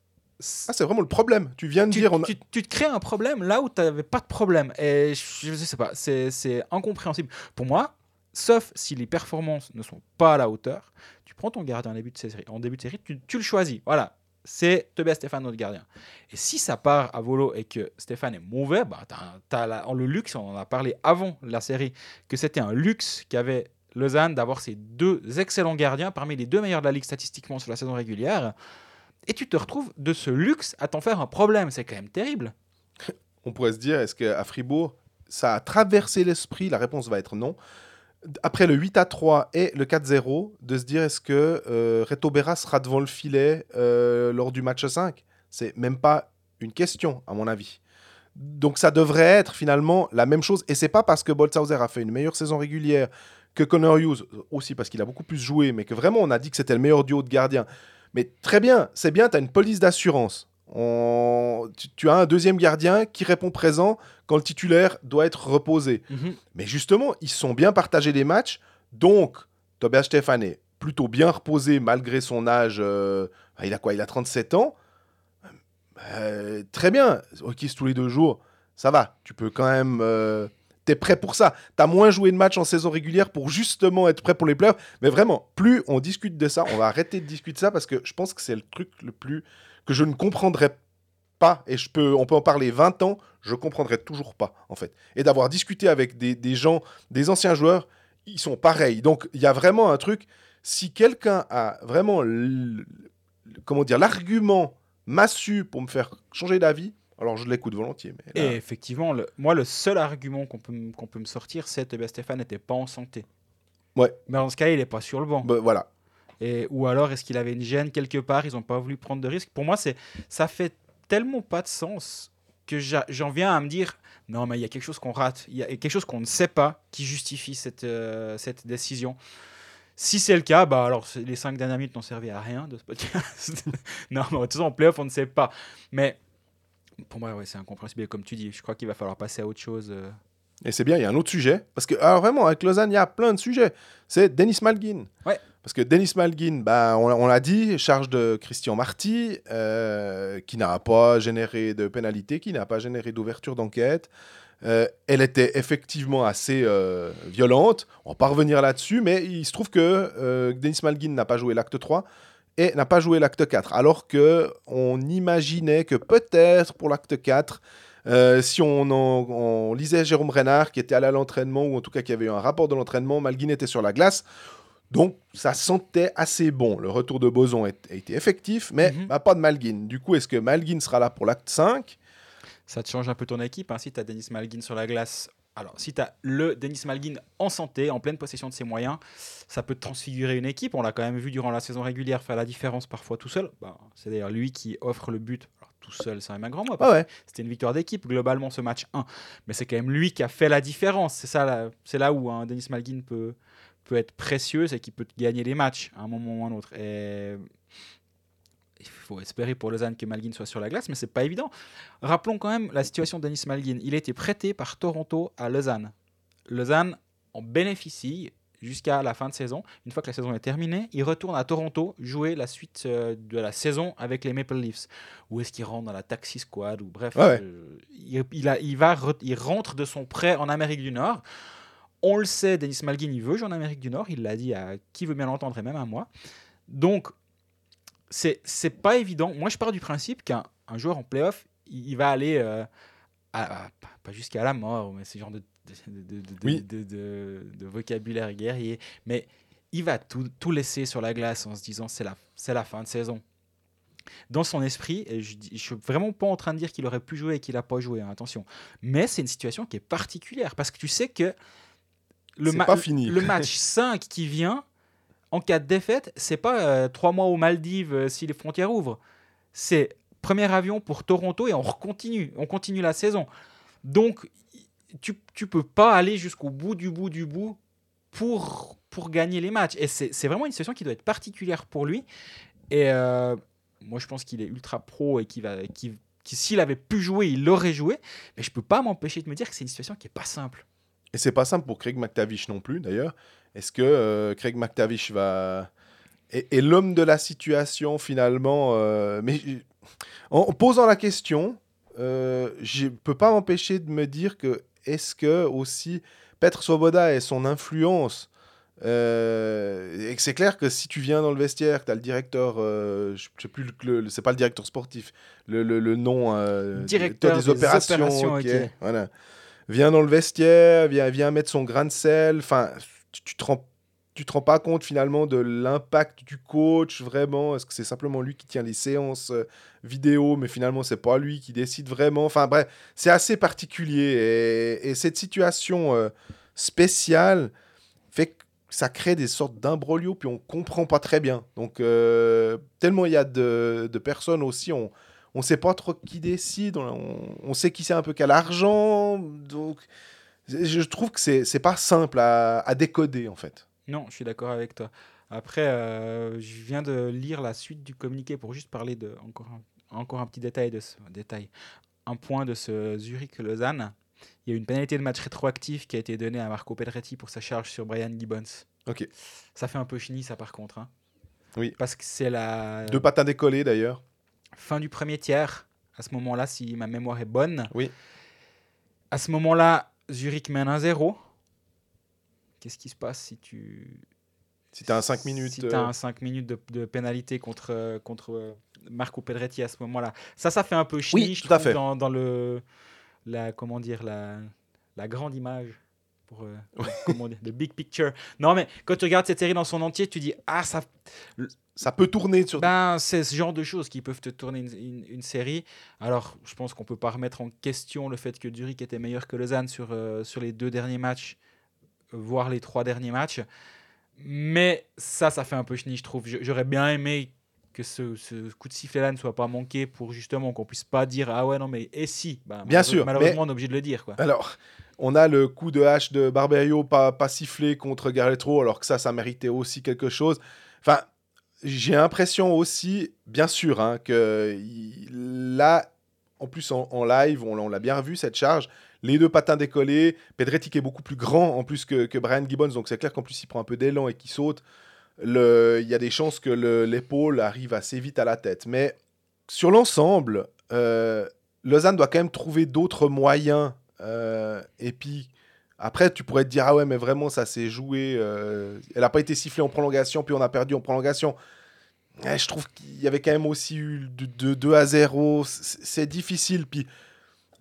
Ah, c'est vraiment le problème. Tu viens de
tu,
dire. on a-
tu- tu te crées un problème là où tu n'avais pas de problème. Et je, je sais pas, c'est c'est incompréhensible. Pour moi, sauf si les performances ne sont pas à la hauteur, tu prends ton gardien en début de série, en début de série tu, tu le choisis. Voilà, c'est Tobias Stéphane, notre gardien. Et si ça part à volo et que Stéphane est mauvais, bah, tu as, le luxe, on en a parlé avant la série, que c'était un luxe qu'avait Lausanne d'avoir ces deux excellents gardiens parmi les deux meilleurs de la ligue statistiquement sur la saison régulière. Et tu te retrouves de ce luxe à t'en faire un problème. C'est quand même terrible.
On pourrait se dire, est-ce qu'à Fribourg, ça a traversé l'esprit? La réponse va être non. Après le 8 à 3 et le 4-0, de se dire, est-ce que euh, Reto Berra sera devant le filet euh, lors du match 5 C'est même pas une question, à mon avis. Donc ça devrait être finalement la même chose. Et c'est pas parce que Boltzhauser a fait une meilleure saison régulière que Connor Hughes, aussi parce qu'il a beaucoup plus joué, mais que vraiment on a dit que c'était le meilleur duo de gardiens. Mais très bien, c'est bien, tu as une police d'assurance. Tu as un deuxième gardien qui répond présent quand le titulaire doit être reposé. Mais justement, ils sont bien partagés les matchs. Donc, Tobias Stefan est plutôt bien reposé malgré son âge. euh, il a quoi Il a 37 ans? Euh, très bien. C'est tous les deux jours. Ça va. Tu peux quand même. euh, T'es prêt pour ça. T'as moins joué de matchs en saison régulière pour justement être prêt pour les playoffs. Mais vraiment, plus on discute de ça, on va arrêter de discuter de ça parce que je pense que c'est le truc le plus que je ne comprendrais pas. Et je peux, on peut en parler 20 ans, je comprendrais toujours pas en fait. Et d'avoir discuté avec des, des gens, des anciens joueurs, ils sont pareils. Donc il y a vraiment un truc. Si quelqu'un a vraiment, l- comment dire, l'argument massu pour me faire changer d'avis, alors je l'écoute volontiers. Mais là-
Et effectivement, le- moi, le seul argument qu'on peut, qu'on peut me sortir, c'est que Stéphane n'était pas en santé.
Ouais.
Mais dans ce cas, il n'est pas sur le banc.
bah, voilà.
Et, ou alors, est-ce qu'il avait une gêne quelque part Ils n'ont pas voulu prendre de risques. Pour moi, c'est ça fait tellement pas de sens que j'en viens à me dire non, mais il y a quelque chose qu'on rate, il y a quelque chose qu'on ne sait pas qui justifie cette, euh, cette décision. Si c'est le cas, bah alors les cinq dernières minutes n'ont servi à rien de ce podcast. non, mais de toute façon, en playoff, on ne sait pas. Mais pour moi, ouais, c'est incompréhensible. Et Comme tu dis, je crois qu'il va falloir passer à autre chose. euh.
Et c'est bien, il y a un autre sujet. Parce que, alors vraiment, avec Lausanne, il y a plein de sujets. C'est Denis Malguin.
Ouais.
Parce que Denis Malguin, bah, on, l'a dit, charge de Christian Marty, euh, qui n'a pas généré de pénalité, qui n'a pas généré d'ouverture d'enquête. Euh, elle était effectivement assez euh, violente. On va pas revenir là-dessus, mais il se trouve que Denis Malguin n'a pas joué l'acte 3 et n'a pas joué l'acte 4. Alors que on imaginait que peut-être pour l'acte 4, euh, si on lisait Jérôme Renard, qui était allé à l'entraînement, ou en tout cas qui avait eu un rapport de l'entraînement, Malguin était sur la glace. Donc, ça sentait assez bon. Le retour de Boson a été effectif, mais
Mhm.
bah, pas de Malguin. Du coup, est-ce que Malguin sera là pour l'acte 5
Ça te change un peu ton équipe. hein, si tu as Denis Malguin sur la glace, alors si tu as le Denis Malguin en santé, en pleine possession de ses moyens, ça peut transfigurer une équipe. On l'a quand même vu durant la saison régulière faire la différence parfois tout seul. Bah, c'est d'ailleurs lui qui offre le but. Alors, tout seul, c'est un grand mot.
Ah ouais.
C'était une victoire d'équipe globalement ce match 1. Mais c'est quand même lui qui a fait la différence. C'est ça, c'est là où hein, Denis Malguin peut, peut être précieux, c'est qu'il peut gagner les matchs à un moment ou à un autre. Et il faut espérer pour Lausanne que Malguin soit sur la glace, mais c'est pas évident. Rappelons quand même la situation de Denis Malguin. Il a été prêté par Toronto à Lausanne. Lausanne en bénéficie jusqu'à la fin de saison. Une fois que la saison est terminée, il retourne à Toronto jouer la suite euh, de la saison avec les Maple Leafs. Ou est-ce qu'il rentre dans la Taxi Squad ou bref,
Ouais, ouais.
euh, il, il a- il va il rentre de son prêt en Amérique du Nord. On le sait, Denis Malguin, il veut jouer en Amérique du Nord. Il l'a dit à qui veut bien l'entendre et même à moi. Donc, c'est c'est pas évident. Moi, je pars du principe qu'un un joueur en playoff, il, il va aller euh, à- à- pas- jusqu'à la mort, mais c'est genre de, de, de-
Oui.
vocabulaire guerrier. Mais il va tout, tout laisser sur la glace en se disant c'est la, c'est la fin de saison. Dans son esprit, et je ne suis vraiment pas en train de dire qu'il aurait pu jouer et qu'il n'a pas joué, hein, attention. Mais c'est une situation qui est particulière parce que tu sais que le,
C'est
ma-
pas fini.
le match 5 qui vient, en cas de défaite, c'est pas euh, trois mois aux Maldives euh, si les frontières ouvrent. C'est premier avion pour Toronto et on continue, on continue la saison. Donc, tu, tu peux pas aller jusqu'au bout du bout du bout pour, pour gagner les matchs. Et c'est vraiment une situation qui doit être particulière pour lui. Et euh, moi, je pense qu'il est ultra pro et qu'il va, s'il avait pu jouer, il l'aurait joué. Mais je peux pas m'empêcher de me dire que c'est une situation qui est pas simple.
Et c'est pas simple pour Craig McTavish non plus, d'ailleurs. Est-ce que euh, Craig McTavish va. est, est l'homme de la situation finalement euh, Mais en, en posant la question, euh, je peux pas m'empêcher de me dire que est-ce que aussi Petr Svoboda et son influence. euh, et que c'est clair que si tu viens dans le vestiaire, que tu as le directeur, je sais plus, le, le- c'est pas le directeur sportif, le, le- le nom.
Directeur
des,
des
opérations.
opérations,
ok,
ok.
Voilà vient dans le vestiaire, vient, vient mettre son grain de sel. Enfin, tu, tu te rends, tu te rends pas compte finalement de l'impact du coach vraiment? Est-ce que c'est simplement lui qui tient les séances euh, vidéo, mais finalement c'est pas lui qui décide vraiment? Enfin bref, c'est assez particulier et, et cette situation euh, spéciale fait que ça crée des sortes d'imbroglio puis on comprend pas très bien. Donc euh, tellement il y a de, de personnes aussi, on on sait pas trop qui décide, on, on sait qui c'est un peu qui a l'argent, donc je trouve que c'est pas simple à, à décoder en fait.
Non, je suis d'accord avec toi. Après, euh, je viens de lire la suite du communiqué pour juste parler de encore un, encore un petit détail de ce détail, un point de ce Zurich-Lausanne. Il y a une pénalité de match rétroactif qui a été donnée à Marco Pedretti pour sa charge sur Brian Gibbons.
Ok.
Ça fait un peu chenille, ça par contre. hein.
Oui.
Parce que c'est la
Deux patins décollés d'ailleurs.
Fin du premier tiers. À ce moment-là, si ma mémoire est bonne.
Oui.
À ce moment-là, Zurich mène 1-0. Qu'est-ce qui se passe si tu
Si t'as un 5 minutes.
Si
euh,
tu as un 5 minutes de, de pénalité contre, euh, contre euh, Marco Pedretti à ce moment-là? Ça, ça fait un peu
Oui,
je
tout à fait.
Dans, dans le, la, comment dire, la, la grande image. Pour, euh, comment dire, the big picture. Non, mais quand tu regardes cette série dans son entier, tu dis Ah, ça.
Ça peut tourner sur.
Ben, c'est ce genre de choses qui peuvent te tourner une, une- une série. Alors, je pense qu'on peut pas remettre en question le fait que Zurich était meilleur que Lausanne sur, euh, sur les deux derniers matchs, voire les trois derniers matchs. Mais ça, ça fait un peu chenille, je trouve. J'aurais bien aimé que ce, ce coup de sifflet-là ne soit pas manqué pour justement qu'on puisse pas dire ah ouais non mais et si Bah,
Bien sûr,
malheureusement on est obligé de le dire quoi.
Alors, on a le coup de hache de Barberio pas, sifflé contre Garletro, alors que ça, ça méritait aussi quelque chose. Enfin, j'ai l'impression aussi, bien sûr, hein, que là, en plus en, live, on, l'a- bien vu cette charge. Les deux patins décollés, Pedretti qui est beaucoup plus grand en plus que, Brian Gibbons, donc c'est clair qu'en plus il prend un peu d'élan et qu'il saute. Il y a des chances que le- l'épaule arrive assez vite à la tête. Mais sur l'ensemble, euh, Lausanne doit quand même trouver d'autres moyens. Euh, et puis, après, tu pourrais te dire, ah ouais, mais vraiment, ça s'est joué. euh, elle n'a pas été sifflée en prolongation, puis on a perdu en prolongation. Ouais, je trouve qu'il y avait quand même aussi eu de, de 2 à 0. C'est difficile. Puis,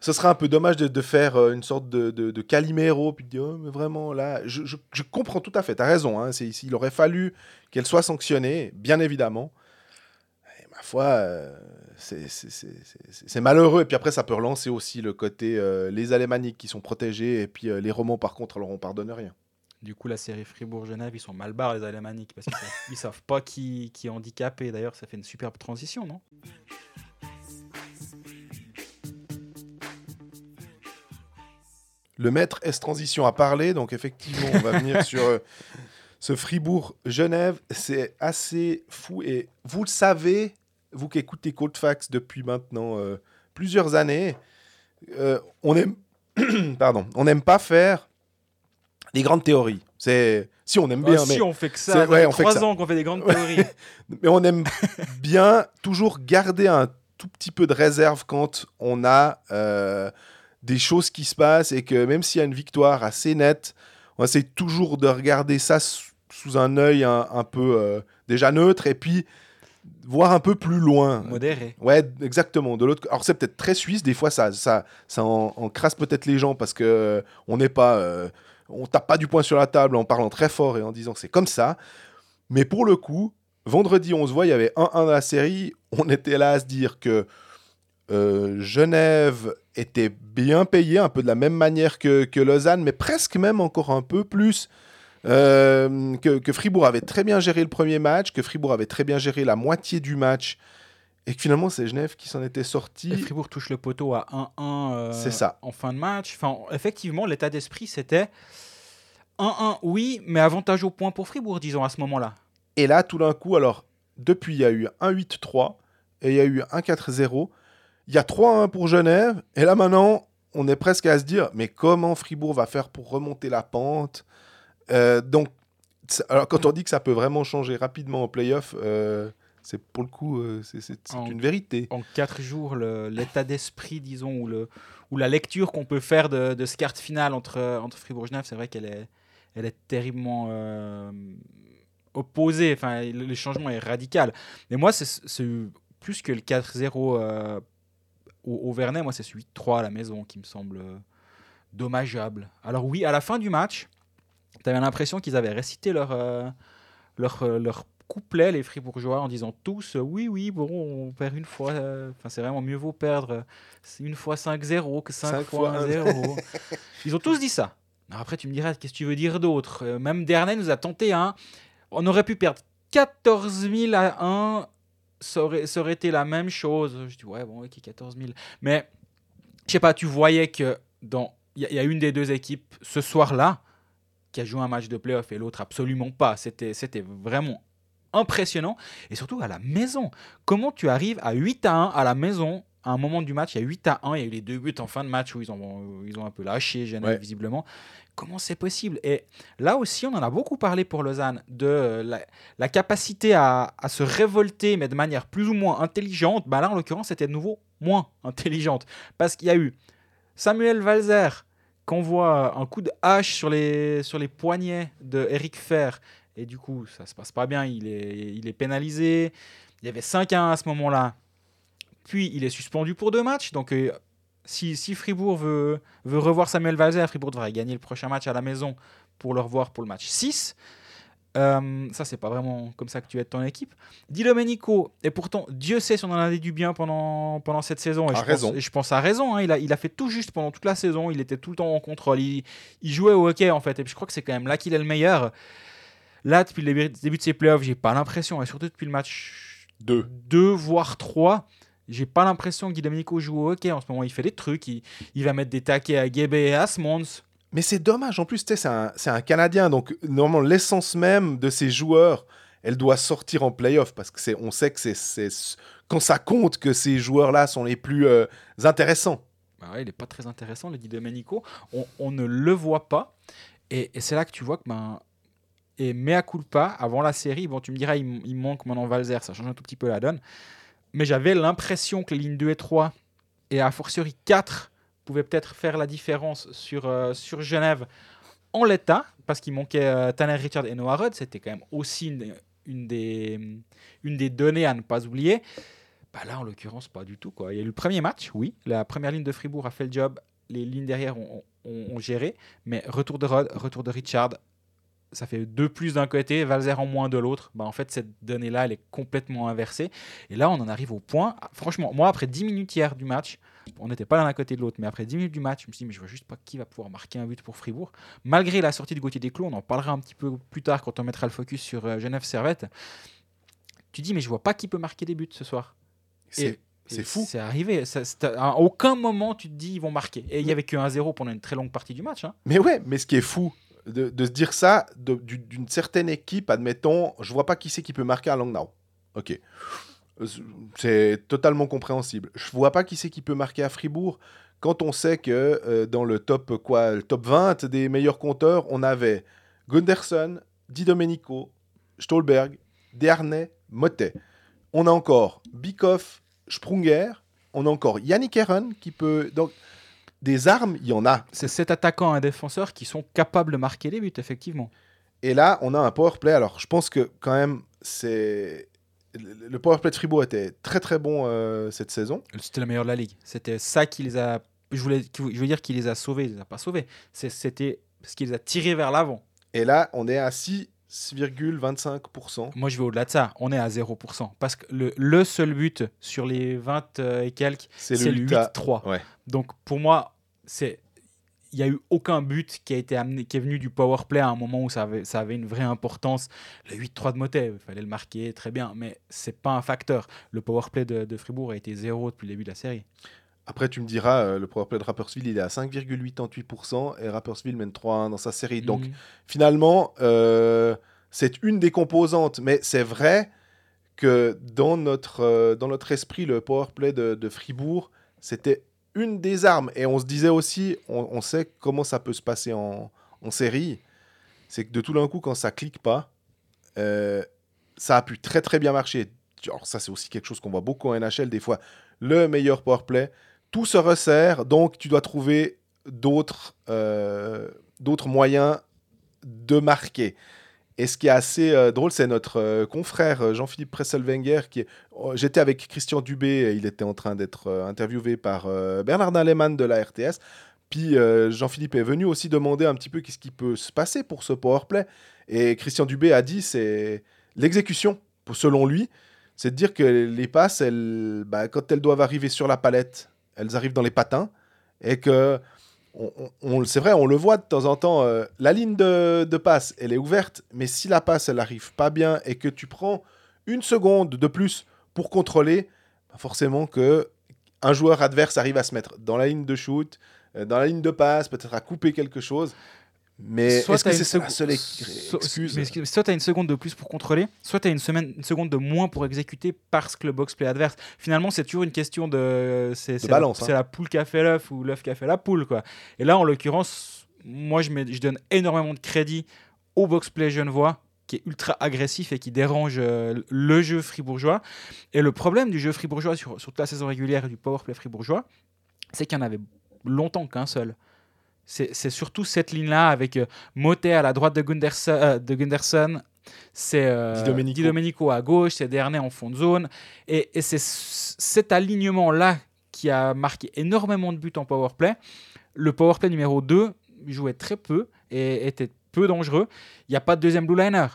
ce serait un peu dommage de, faire euh, une sorte de, de, Calimero, puis de dire, oh, mais vraiment, là, je, comprends tout à fait, tu as raison. Hein, c'est- il aurait fallu qu'elle soit sanctionnée, bien évidemment. Ma foi, c'est- malheureux. Et puis après, ça peut relancer aussi le côté euh, les Alémaniques qui sont protégés, et puis euh, les Romans, par contre, alors on pardonne rien.
Du coup la série Fribourg-Genève ils sont mal barres les Alémaniques parce qu'ils savent, ils savent pas qui, qui est handicapé. D'ailleurs ça fait une superbe transition non?
Le maître S-Transition a parlé, donc effectivement, on va venir sur euh, ce Fribourg-Genève. C'est assez fou. Et vous le savez, vous qui écoutez Coldfax depuis maintenant euh, plusieurs années, euh, on aime, pardon, on n'aime pas faire des grandes théories. C'est si on aime
Ah,
bien,
si
mais
on fait que ça, ça
ouais,
fait
on fait que
trois ans qu'on fait des grandes théories.
mais on aime bien toujours garder un tout petit peu de réserve quand on a euh, des choses qui se passent et que même s'il y a une victoire assez nette, on essaie toujours de regarder ça sous, un œil un, un peu déjà neutre et puis voir un peu plus loin.
Modéré.
Ouais, exactement. De l'autre, alors c'est peut-être très suisse. Des fois, ça, ça, ça en, en crasse peut-être les gens parce que euh, on n'est pas, euh, on tape pas du poing sur la table en parlant très fort et en disant que c'est comme ça. Mais pour le coup, vendredi, on se voit, il y avait 1-1 dans la série. On était là à se dire que euh, Genève était bien payé, un peu de la même manière que, que Lausanne, mais presque même encore un peu plus. Euh, que, que Fribourg avait très bien géré le premier match, que Fribourg avait très bien géré la moitié du match, et que finalement c'est Genève qui s'en était sorti.
Et Fribourg touche le poteau à 1-1 euh,
C'est ça.
en fin de match. Enfin, effectivement, l'état d'esprit, c'était 1-1, oui, mais avantage au point pour Fribourg, disons, à ce moment-là.
Et là, tout d'un coup, alors, depuis, il y a eu un 8-3 et il y a eu un 4-0. Il y a 3-1 pour Genève. Et là, maintenant, on est presque à se dire, mais comment Fribourg va faire pour remonter la pente? Euh, Donc, alors, quand on dit que ça peut vraiment changer rapidement en playoff, euh, c'est pour le coup, euh, c'est une vérité.
En quatre jours, l'état d'esprit, disons, ou, le, ou la lecture qu'on peut faire de, de ce quart de finale entre, entre Fribourg et Genève, c'est vrai qu'elle est, elle est terriblement euh, opposée. Enfin, le, changement est radical. Mais moi, c'est plus que le 4-0 euh, au, au Vernet, moi, c'est ce 8-3 à la maison qui me semble dommageable. Alors oui, à la fin du match, tu avais l'impression qu'ils avaient récité leur, euh, leur, euh, leur couplet, les Fribourgeois, en disant tous euh, oui, oui, bon, on perd une fois. euh, Enfin, c'est vraiment mieux vaut perdre euh, une fois 5-0 que 5,
Cinq
fois
fois
1-0. Ils ont tous dit ça. Alors après, tu me diras, qu'est-ce que tu veux dire d'autre? Euh, Même Dernay nous a tenté un. On aurait pu perdre 14 000 à 1. Ça aurait, ça aurait été la même chose. Je dis, ouais, bon, ok, 14 000. Mais, je sais pas, tu voyais que dans. Il y, y a une des deux équipes ce soir-là qui a joué un match de playoff et l'autre absolument pas. C'était c'était vraiment impressionnant. Et surtout à la maison. Comment tu arrives à 8 à 1 à la maison? À un moment du match, il y a 8 à 1, il y a eu les deux buts en fin de match où ils ont, ils ont un peu lâché Genève
Ouais.
visiblement. Comment c'est possible? Et là aussi, on en a beaucoup parlé pour Lausanne, de la, la capacité à, à se révolter, mais de manière plus ou moins intelligente. Bah là, en l'occurrence, c'était de nouveau moins intelligente. Parce qu'il y a eu Samuel Valzer qui envoie un coup de hache sur les, sur les poignets de Eric Fer. Et du coup, ça se passe pas bien, il est, il est pénalisé. Il y avait 5 à 1 à ce moment-là. Puis il est suspendu pour deux matchs. Donc euh, si, si Fribourg veut, veut revoir Samuel Valzer, Fribourg devrait gagner le prochain match à la maison pour le revoir pour le match 6. Euh, ça, c'est pas vraiment comme ça que tu aides ton équipe. Di Domenico, et pourtant, Dieu sait si on en a dit du bien pendant, pendant cette saison. Et
A
je
raison.
Pense, et je pense à raison. hein. il, a, il a fait tout juste pendant toute la saison. Il était tout le temps en contrôle. Il, il jouait au hockey, en fait. Et puis je crois que c'est quand même là qu'il est le meilleur. Là, depuis le début début de ces playoffs, j'ai pas l'impression, et surtout depuis le match
Deux.
deux voire trois. J'ai pas l'impression que Di Domenico joue au hockey en ce moment. Il fait des trucs, il, il va mettre des taquets à Gebe et à Smons.
Mais c'est dommage, en plus, c'est un, un Canadien, donc normalement, l'essence même de ces joueurs, elle doit sortir en playoff, parce que on sait que c'est, quand ça compte que ces joueurs-là sont les plus euh, intéressants.
Bah ouais, il n'est pas très intéressant, le Di Domenico. On, on ne le voit pas. Et, et c'est là que tu vois que, ben, et mea culpa, avant la série, bon, tu me diras, il, il manque maintenant Valzer, ça change un tout petit peu la donne. Mais j'avais l'impression que les lignes 2 et 3, et a fortiori 4, pouvaient peut-être faire la différence sur, euh, sur Genève en l'état, parce qu'il manquait euh, Tanner Richard et Noah Rudd. C'était quand même aussi une, des, une des données à ne pas oublier. Bah là, en l'occurrence, pas du tout. Quoi. Il y a eu le premier match, oui. La première ligne de Fribourg a fait le job. Les lignes derrière ont, ont- ont géré. Mais retour de Rod, retour de Richard, ça fait deux plus d'un côté, Valzer en moins de l'autre. Bah, en fait, cette donnée-là, elle est complètement inversée. Et là, on en arrive au point. Franchement, moi, après 10 minutes hier du match, on n'était pas l'un à côté de l'autre, mais après 10 minutes du match, je me suis dit, mais je vois juste pas qui va pouvoir marquer un but pour Fribourg. Malgré la sortie de Gauthier Desclos, on en parlera un petit peu plus tard quand on mettra le focus sur euh, Genève Servette. Tu dis, mais je vois pas qui peut marquer des buts ce soir.
C'est, fou.
C'est arrivé. Ça- à aucun moment, tu te dis, ils vont marquer. Et il y avait que 1-0 pendant une très longue partie du match. hein.
Mais ouais, mais ce qui est fou, de, se dire ça d'une certaine équipe, admettons, je vois pas qui c'est qui peut marquer à Langnau. Ok. Euh, C'est totalement compréhensible. Je vois pas qui c'est qui peut marquer à Fribourg quand on sait que euh, dans le top, quoi, le top 20 des meilleurs compteurs, on avait Gunderson, Di Domenico, Stolberg, Desharnais, Motet. On a encore Bikoff, Sprunger, on a encore Yannick Herren qui peut. Donc, des armes, il y en a.
C'est cet attaquant et un défenseur qui sont capables de marquer des buts, effectivement.
Et là, on a un power play. Alors, je pense que quand même, c'est le power play de Fribourg était très très bon euh, cette saison.
C'était le meilleur de la ligue. C'était ça qui les a. Je voulais, je veux dire qu'il les a sauvés. Il les a pas sauvés. C'était ce qui les a tirés vers l'avant.
Et là, on est à 6,25%.
Moi, je vais au-delà de ça. On est à 0%. Parce que le, le seul but sur les 20 euh, et quelques,
C'est le
le
Utah.
8-3.
Ouais.
Donc, pour moi, c'est. Il n'y a eu aucun but qui, a été amené, qui est venu du power play à un moment où ça avait, ça avait une vraie importance. Le 8-3 de Motet, il fallait le marquer, très bien, mais c'est pas un facteur. Le power play de, de Fribourg a été zéro depuis le début de la série.
Après, tu me diras, euh, le power play de Rapperswil, il est à 5,88% et Rapperswil mène 3-1 dans sa série. Donc,
Mhm.
finalement, euh, c'est une des composantes. Mais c'est vrai que dans notre, euh, dans notre esprit, le power play de, de Fribourg, c'était une des armes. Et on se disait aussi, on, on sait comment ça peut se passer en, en série. C'est que de tout d'un coup, quand ça clique pas, ça a pu très très bien marcher. Alors ça, c'est aussi quelque chose qu'on voit beaucoup en NHL des fois. Le meilleur power play, tout se resserre, donc tu dois trouver d'autres euh, d'autres moyens de marquer. Et ce qui est assez euh, drôle, c'est notre euh, confrère Jean-Philippe Presselwenger qui est... oh, J'étais avec Christian Dubé, il était en train d'être interviewé par Bernardin Lehmann de la RTS. Puis Jean-Philippe est venu aussi demander un petit peu qu'est-ce qui peut se passer pour ce powerplay. Et Christian Dubé a dit c'est l'exécution, selon lui. C'est de dire que les passes, bah, quand elles doivent arriver sur la palette, elles arrivent dans les patins. Et que, on, on- c'est vrai, on le voit de temps en temps, euh, la ligne de, de passe, elle est ouverte, mais si la passe, elle n'arrive pas bien et que tu prends une seconde de plus pour contrôler, bah, forcément que un joueur adverse arrive à se mettre dans la ligne de shoot, euh, dans la ligne de passe, peut-être à couper quelque chose. Mais
Soit tu as une seconde de plus pour contrôler, soit tu as une, semaine, une seconde de moins pour exécuter parce que le box-play adverse. Finalement, c'est toujours une question de. C'est
balance, hein.
c'est la poule qui a fait l'œuf ou l'œuf qui a fait la poule. Quoi. Et là, en l'occurrence, moi, je, mets- je donne énormément de crédit au box-play genevois qui est ultra agressif et qui dérange euh, le jeu fribourgeois. Et le problème du jeu fribourgeois sur, sur toute la saison régulière et du powerplay fribourgeois, c'est qu'il y en avait longtemps qu'un seul. C'est surtout cette ligne-là avec euh, Motet à la droite de Gunderson, euh, de Gunderson c'est euh,
Di Domenico.
Di Domenico à gauche, c'est Dernay en fond de zone. Et, et c'est cet alignement-là qui a marqué énormément de buts en powerplay. Le powerplay numéro 2 jouait très peu et était peu dangereux. Il n'y a pas de deuxième blue liner.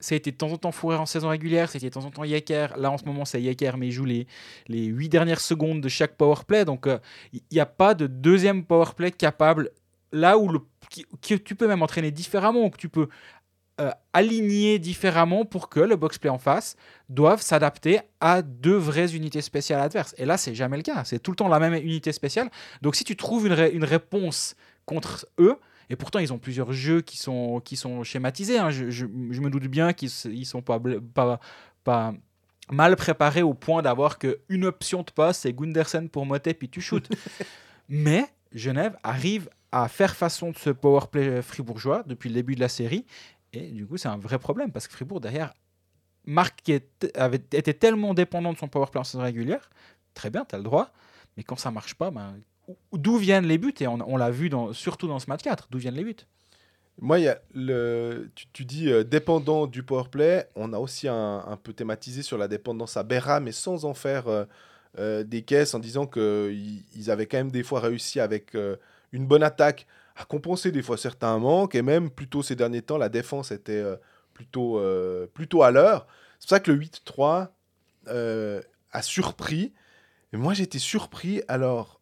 Ça a été de temps en temps Fourré en saison régulière, c'était de temps en temps Yecker. Là, en ce moment, c'est Yecker, mais il joue les, les 8 dernières secondes de chaque powerplay. Donc, euh, il n'y a pas de deuxième powerplay capable là où le, qui- que tu peux même entraîner différemment, que tu peux euh, alignés différemment pour que le box-play en face doive s'adapter à deux vraies unités spéciales adverses. Et là, c'est jamais le cas. C'est tout le temps la même unité spéciale. Donc si tu trouves une, ré- une réponse contre eux, et pourtant ils ont plusieurs jeux qui sont, qui sont schématisés, hein. je, je- je me doute bien qu'ils ils sont pas, bl- pas, pas mal préparés au point d'avoir qu'une option de passe, c'est Gundersen pour Motet, puis tu shootes. Mais Genève arrive à faire façon de ce powerplay fribourgeois depuis le début de la série. Et du coup, c'est un vrai problème parce que Fribourg, derrière, Marc avait, était tellement dépendant de son powerplay en saison régulière, très bien, tu as le droit. Mais quand ça marche pas, ben, où- d'où viennent les buts? Et on, l'a vu surtout dans ce match 4, d'où viennent les buts?
Moi, tu, dis euh, dépendant du powerplay. On a aussi un, peu thématisé sur la dépendance à Berra, mais sans en faire euh, euh, des caisses, en disant qu'ils ils avaient quand même des fois réussi avec euh, une bonne attaque à compenser des fois certains manques, et même plutôt ces derniers temps, la défense était euh, plutôt, euh, plutôt à l'heure. C'est pour ça que le 8-3 euh, a surpris. Et moi, j'étais surpris alors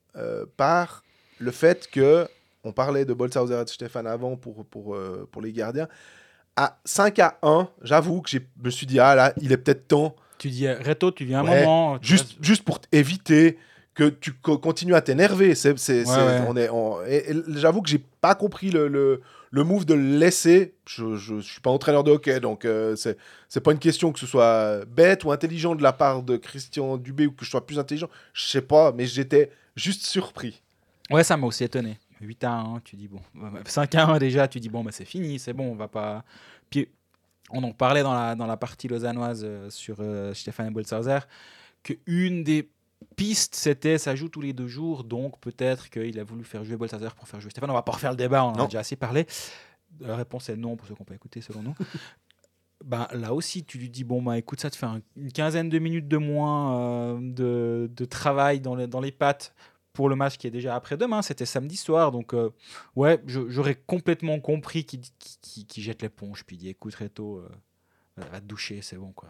par le fait que on parlait de Bolshauser et de Stéphane avant pour, pour, pour les gardiens. À 5 à 1, j'avoue que je me suis dit, ah là, il est peut-être temps,
Tu dis, Reto, tu viens un
Ouais,
moment.
juste,
restes-
juste pour éviter que tu co- continues à t'énerver. C'est, c'est-
Ouais.
On est, on- j'avoue que j'ai pas compris le, le, le move de le laisser. Je, je, je suis pas entraîneur de hockey, donc euh, c'est, c'est pas une question que ce soit bête ou intelligent de la part de Christian Dubé ou que je sois plus intelligent. Je sais pas, mais j'étais juste surpris.
Ouais, ça m'a aussi étonné. 8 à 1, tu dis bon. 5 à 1 déjà, tu dis bon, bah, c'est fini, c'est bon, on va pas. Puis on en parlait dans la, dans la partie lausannoise euh, sur euh, Stéphane Bolshauser, qu'une des pistes c'était ça joue tous les deux jours, donc peut-être qu'il a voulu faire jouer Bolshauser pour faire jouer Stéphane. On va pas refaire le débat, on en
Non.
a déjà assez parlé. La réponse est non pour ceux qu'on peut écouter selon nous. Ben, là aussi, tu lui dis, bon, bah, écoute, ça te fait un- une quinzaine de minutes de moins euh, de, de travail dans, le- dans les pattes pour le match qui est déjà après-demain. C'était samedi soir. Donc, euh, ouais, j'aurais complètement compris qu'il jette l'éponge. Puis il dit, écoute, Reto, euh, va te doucher, c'est bon. quoi.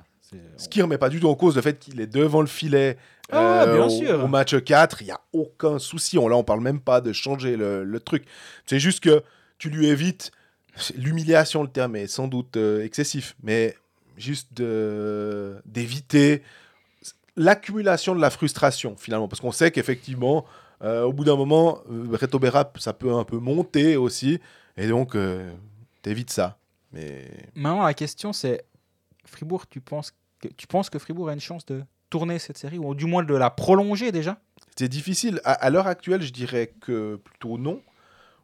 Ce qui remet pas du tout en cause le fait qu'il est devant le filet euh,
Ah, bien
au,
sûr.
au match 4. Il n'y a aucun souci. On, là, on parle même pas de changer le, le truc. C'est juste que tu lui évites l'humiliation, le terme est sans doute euh, excessif, mais juste de- d'éviter l'accumulation de la frustration finalement. Parce qu'on sait qu'effectivement, euh, au bout d'un moment, euh, Reto Berra, ça peut un peu monter aussi. Et donc, euh, t'évites ça. Mais
Maintenant, la question, c'est Fribourg, tu penses, que, tu penses que Fribourg a une chance de tourner cette série, ou du moins de la prolonger déjà?
C'est difficile. À, l'heure actuelle, je dirais que plutôt non.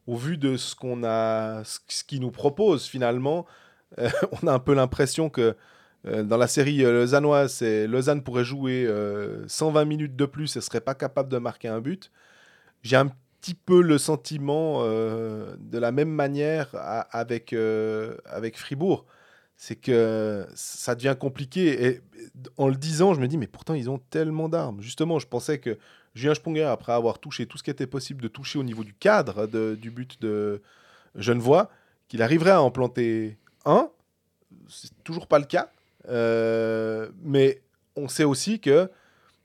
Au vu de ce qu'on a, ce, qu'ils nous proposent finalement, euh, on a un peu l'impression que euh, dans la série euh, lausannoise, Lausanne pourrait jouer euh, 120 minutes de plus et serait pas capable de marquer un but. J'ai un petit peu le sentiment de la même manière avec, avec Fribourg. C'est que ça devient compliqué. Et en le disant, je me dis, mais pourtant, ils ont tellement d'armes. Justement, je pensais que Julien Sponger, après avoir touché tout ce qui était possible de toucher au niveau du cadre du but de Genevois, qu'il arriverait à en planter un. C'est toujours pas le cas. Euh, mais on sait aussi que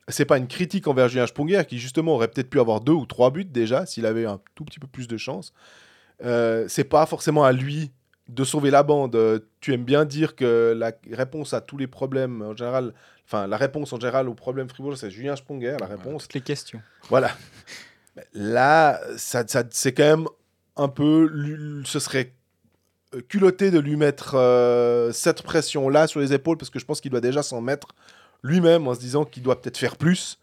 c'est pas une critique envers Julien Sponger, qui justement aurait peut-être pu avoir deux ou trois buts déjà, s'il avait un tout petit peu plus de chance. Euh, c'est pas forcément à lui de sauver la bande. Euh, Tu aimes bien dire que la réponse à tous les problèmes en général, enfin la réponse en général aux problèmes fribourg, c'est Julien Sponger. La réponse,
Toutes les questions.
voilà. Là, ça, ça- c'est quand même un peu. Ce serait euh, culotté de lui mettre euh, cette pression-là sur les épaules, parce que je pense qu'il doit déjà s'en mettre lui-même en se disant qu'il doit peut-être faire plus.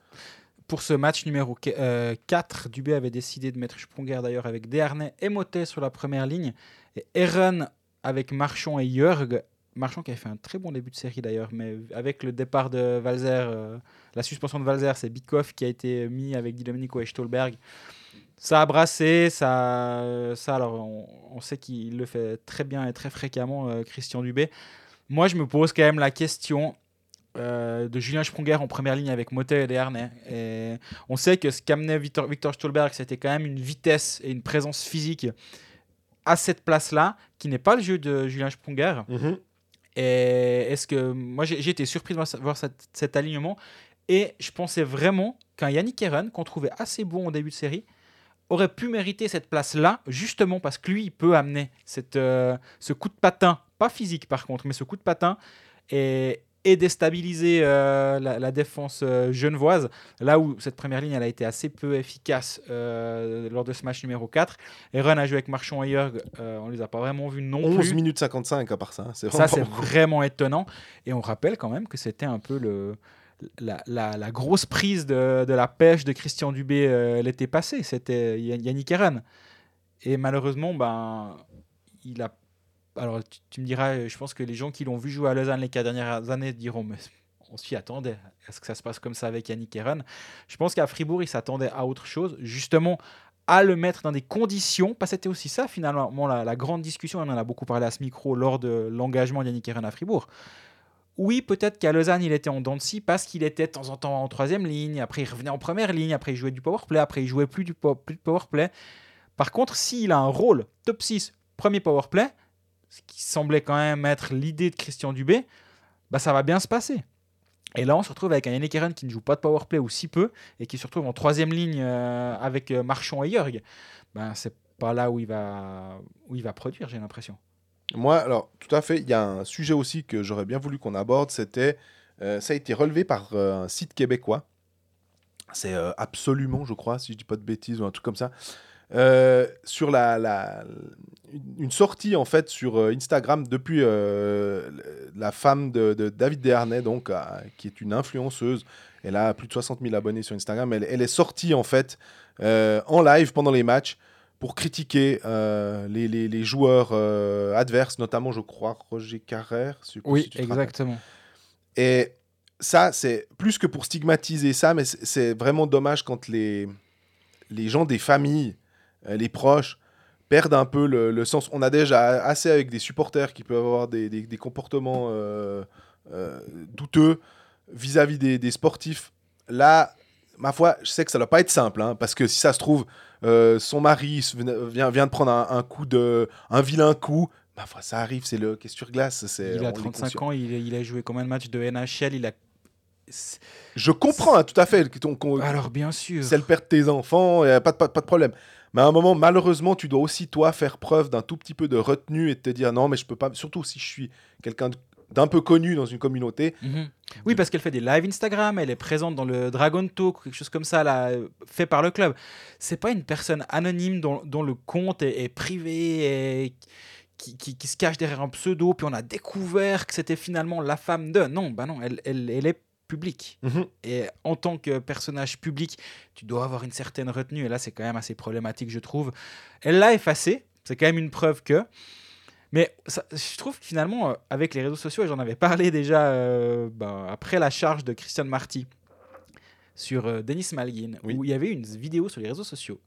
Pour ce match numéro 4, Dubé avait décidé de mettre Sprunger d'ailleurs avec Desharnais et Motet sur la première ligne et Eren avec Marchand et Jörg. Marchand qui avait fait un très bon début de série d'ailleurs, mais avec le départ de Valzer, euh, la suspension de Valzer, c'est Bikoff qui a été mis avec Di Domenico et Stolberg. Ça a brassé, ça, ça alors on, sait qu'il le fait très bien et très fréquemment, euh, Christian Dubé. Moi, je me pose quand même la question euh, de Julien Sprunger en première ligne avec Motet et Desharnais. Et on sait que ce qu'amenait Victor, Victor Stolberg, c'était quand même une vitesse et une présence physique à cette place-là, qui n'est pas le jeu de Julien Sprunger. Et est-ce que moi j'ai été surpris de voir, cet, cet alignement. Et je pensais vraiment qu'un Yannick Eren qu'on trouvait assez bon au début de série aurait pu mériter cette place-là justement parce que lui il peut amener cette, euh, ce coup de patin pas physique par contre, mais ce coup de patin. Est, et déstabiliser euh, la, la, défense euh, genevoise, là où cette première ligne elle a été assez peu efficace euh, lors de ce match numéro 4. Eren a joué avec Marchand et Jörg, on les a pas vraiment vus non 11 plus.
11 minutes 55 à part ça.
C'est ça, c'est vraiment étonnant. Et on rappelle quand même que c'était un peu le, la, la, la, grosse prise de, de, la pêche de Christian Dubé l'été passé. C'était Yannick Eren. Et malheureusement, ben, il a alors tu, me diras, je pense que les gens qui l'ont vu jouer à Lausanne les quatre dernières années diront, mais on s'y attendait. Est-ce que ça se passe comme ça avec Yannick Eren Je pense qu'à Fribourg, il s'attendait à autre chose, justement à le mettre dans des conditions. Pas c'était aussi ça finalement la, grande discussion. On en a beaucoup parlé à ce micro lors de l'engagement d'Yannick Eren à Fribourg. Oui, peut-être qu'à Lausanne, il était en dents de parce qu'il était de temps en temps en troisième ligne. Après, il revenait en première ligne. Après, il jouait du power play. Après, il jouait plus du plus de power play. Par contre, s'il a un rôle top 6, premier power play, ce qui semblait quand même être l'idée de Christian Dubé, bah, ça va bien se passer. Et là, on se retrouve avec un Yannick Eren qui ne joue pas de powerplay ou si peu, et qui se retrouve en troisième ligne euh, avec euh, Marchand et Jörg. Ben, c'est pas là où il va, où il va produire, j'ai l'impression.
Moi, alors, tout à fait, il y a un sujet aussi que j'aurais bien voulu qu'on aborde, c'était, euh, ça a été relevé par un site québécois. C'est absolument, je crois, si je dis pas de bêtises ou un truc comme ça. Euh, sur la, la, une sortie en fait sur euh, Instagram depuis euh, la femme de, David Desharnais, donc qui est une influenceuse. Elle a plus de 60 000 abonnés sur Instagram. Elle, elle est sortie en fait en live pendant les matchs pour critiquer les, les, les, joueurs adverses, notamment je crois Roger Carrère.
Oui, exactement.
Et ça, c'est plus que pour stigmatiser ça, mais c'est vraiment dommage quand les, les gens des familles les proches perdent un peu le, sens. On a déjà assez avec des supporters qui peuvent avoir des, des, comportements euh, euh, douteux vis-à-vis des, des, sportifs. Là, ma foi, je sais que ça ne doit pas être simple, hein, parce que si ça se trouve, son mari vient, vient de prendre un, coup de, un vilain coup. Ma foi, ça arrive, c'est le qu'est-ce sur glace.
Il a 35 ans, il, il, a joué combien de matchs de NHL Il a
je comprends hein, tout à fait que ton.
Alors bien sûr.
C'est le père de tes enfants, pas, pas, pas de problème. Mais à un moment, malheureusement, tu dois aussi, toi, faire preuve d'un tout petit peu de retenue et te dire non, mais je peux pas, surtout si je suis quelqu'un d'un peu connu dans une communauté.
Mhm. Oui, parce qu'elle fait des lives Instagram, elle est présente dans le Dragon Talk, quelque chose comme ça, là, fait par le club. C'est pas une personne anonyme dont, le compte est, privé et qui, qui, qui, se cache derrière un pseudo, puis on a découvert que c'était finalement la femme de. Non, bah non, elle, elle, elle est public. Mhm. Et en tant que personnage public, tu dois avoir une certaine retenue. Et là, c'est quand même assez problématique, je trouve. Elle l'a effacé. C'est quand même une preuve que. Mais je trouve que finalement, euh, avec les réseaux sociaux, et j'en avais parlé déjà euh, bah, après la charge de Christian Marty sur euh, Denis Malguin, où il y avait une vidéo sur les réseaux sociaux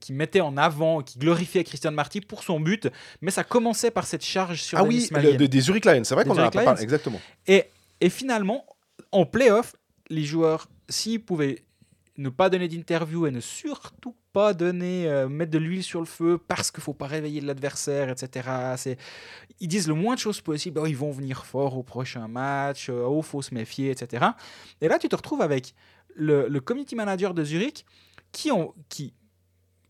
qui mettait en avant, qui glorifiait Christian Marty pour son but, mais ça commençait par cette charge sur
ah
Denis
oui, Malguin. des Zurich Lions, c'est vrai qu'on en a parlé, exactement.
Et, et finalement, en playoff, les joueurs, s'ils pouvaient ne pas donner d'interview et ne surtout pas donner, euh, mettre de l'huile sur le feu parce qu'il faut pas réveiller l'adversaire, etc. Ils disent le moins de choses possible. Oh, ils vont venir fort au prochain match, il oh, faut se méfier, etc. Et là, tu te retrouves avec le, le community manager de Zurich qui, ont, qui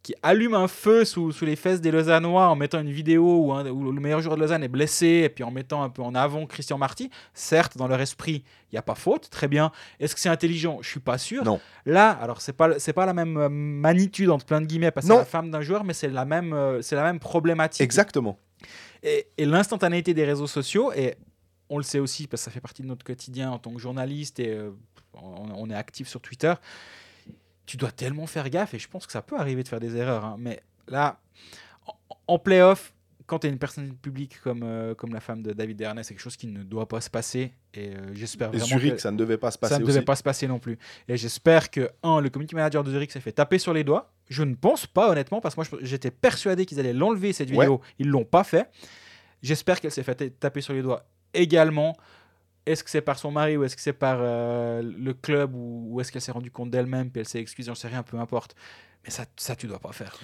qui allume un feu sous, sous, les fesses des Lausannois en mettant une vidéo où, où, le meilleur joueur de Lausanne est blessé et puis en mettant un peu en avant Christian Marty. Certes, dans leur esprit, il n'y a pas faute, très bien. Est-ce que c'est intelligent? Je suis pas sûr.
Non.
Là, alors c'est pas c'est pas la même euh, magnitude entre plein de guillemets parce que c'est la femme d'un joueur, mais c'est la même euh, c'est la même problématique.
Exactement.
Et, et l'instantanéité des réseaux sociaux et on le sait aussi parce que ça fait partie de notre quotidien en tant que journaliste et euh, on, on, est actif sur Twitter tu dois tellement faire gaffe et je pense que ça peut arriver de faire des erreurs. Hein. mais là, en, playoff, quand tu es une personne publique comme, euh, comme la femme de David Dernay, c'est quelque chose qui ne doit pas se passer. Et euh, j'espère vraiment.
Zurich,
que
ça ne devait pas se passer.
Ça ne devait pas se passer non plus. Et j'espère que, un, le community manager de Zurich s'est fait taper sur les doigts. Je ne pense pas, honnêtement, parce que moi, j'étais persuadé qu'ils allaient l'enlever, cette vidéo. Ils ne l'ont pas fait. J'espère qu'elle s'est fait taper sur les doigts également est-ce que c'est par son mari ou est-ce que c'est par euh, le club ou, est-ce qu'elle s'est rendue compte d'elle-même puis elle s'est excusée, j'en sais rien, peu importe. Mais ça, ça tu dois pas faire.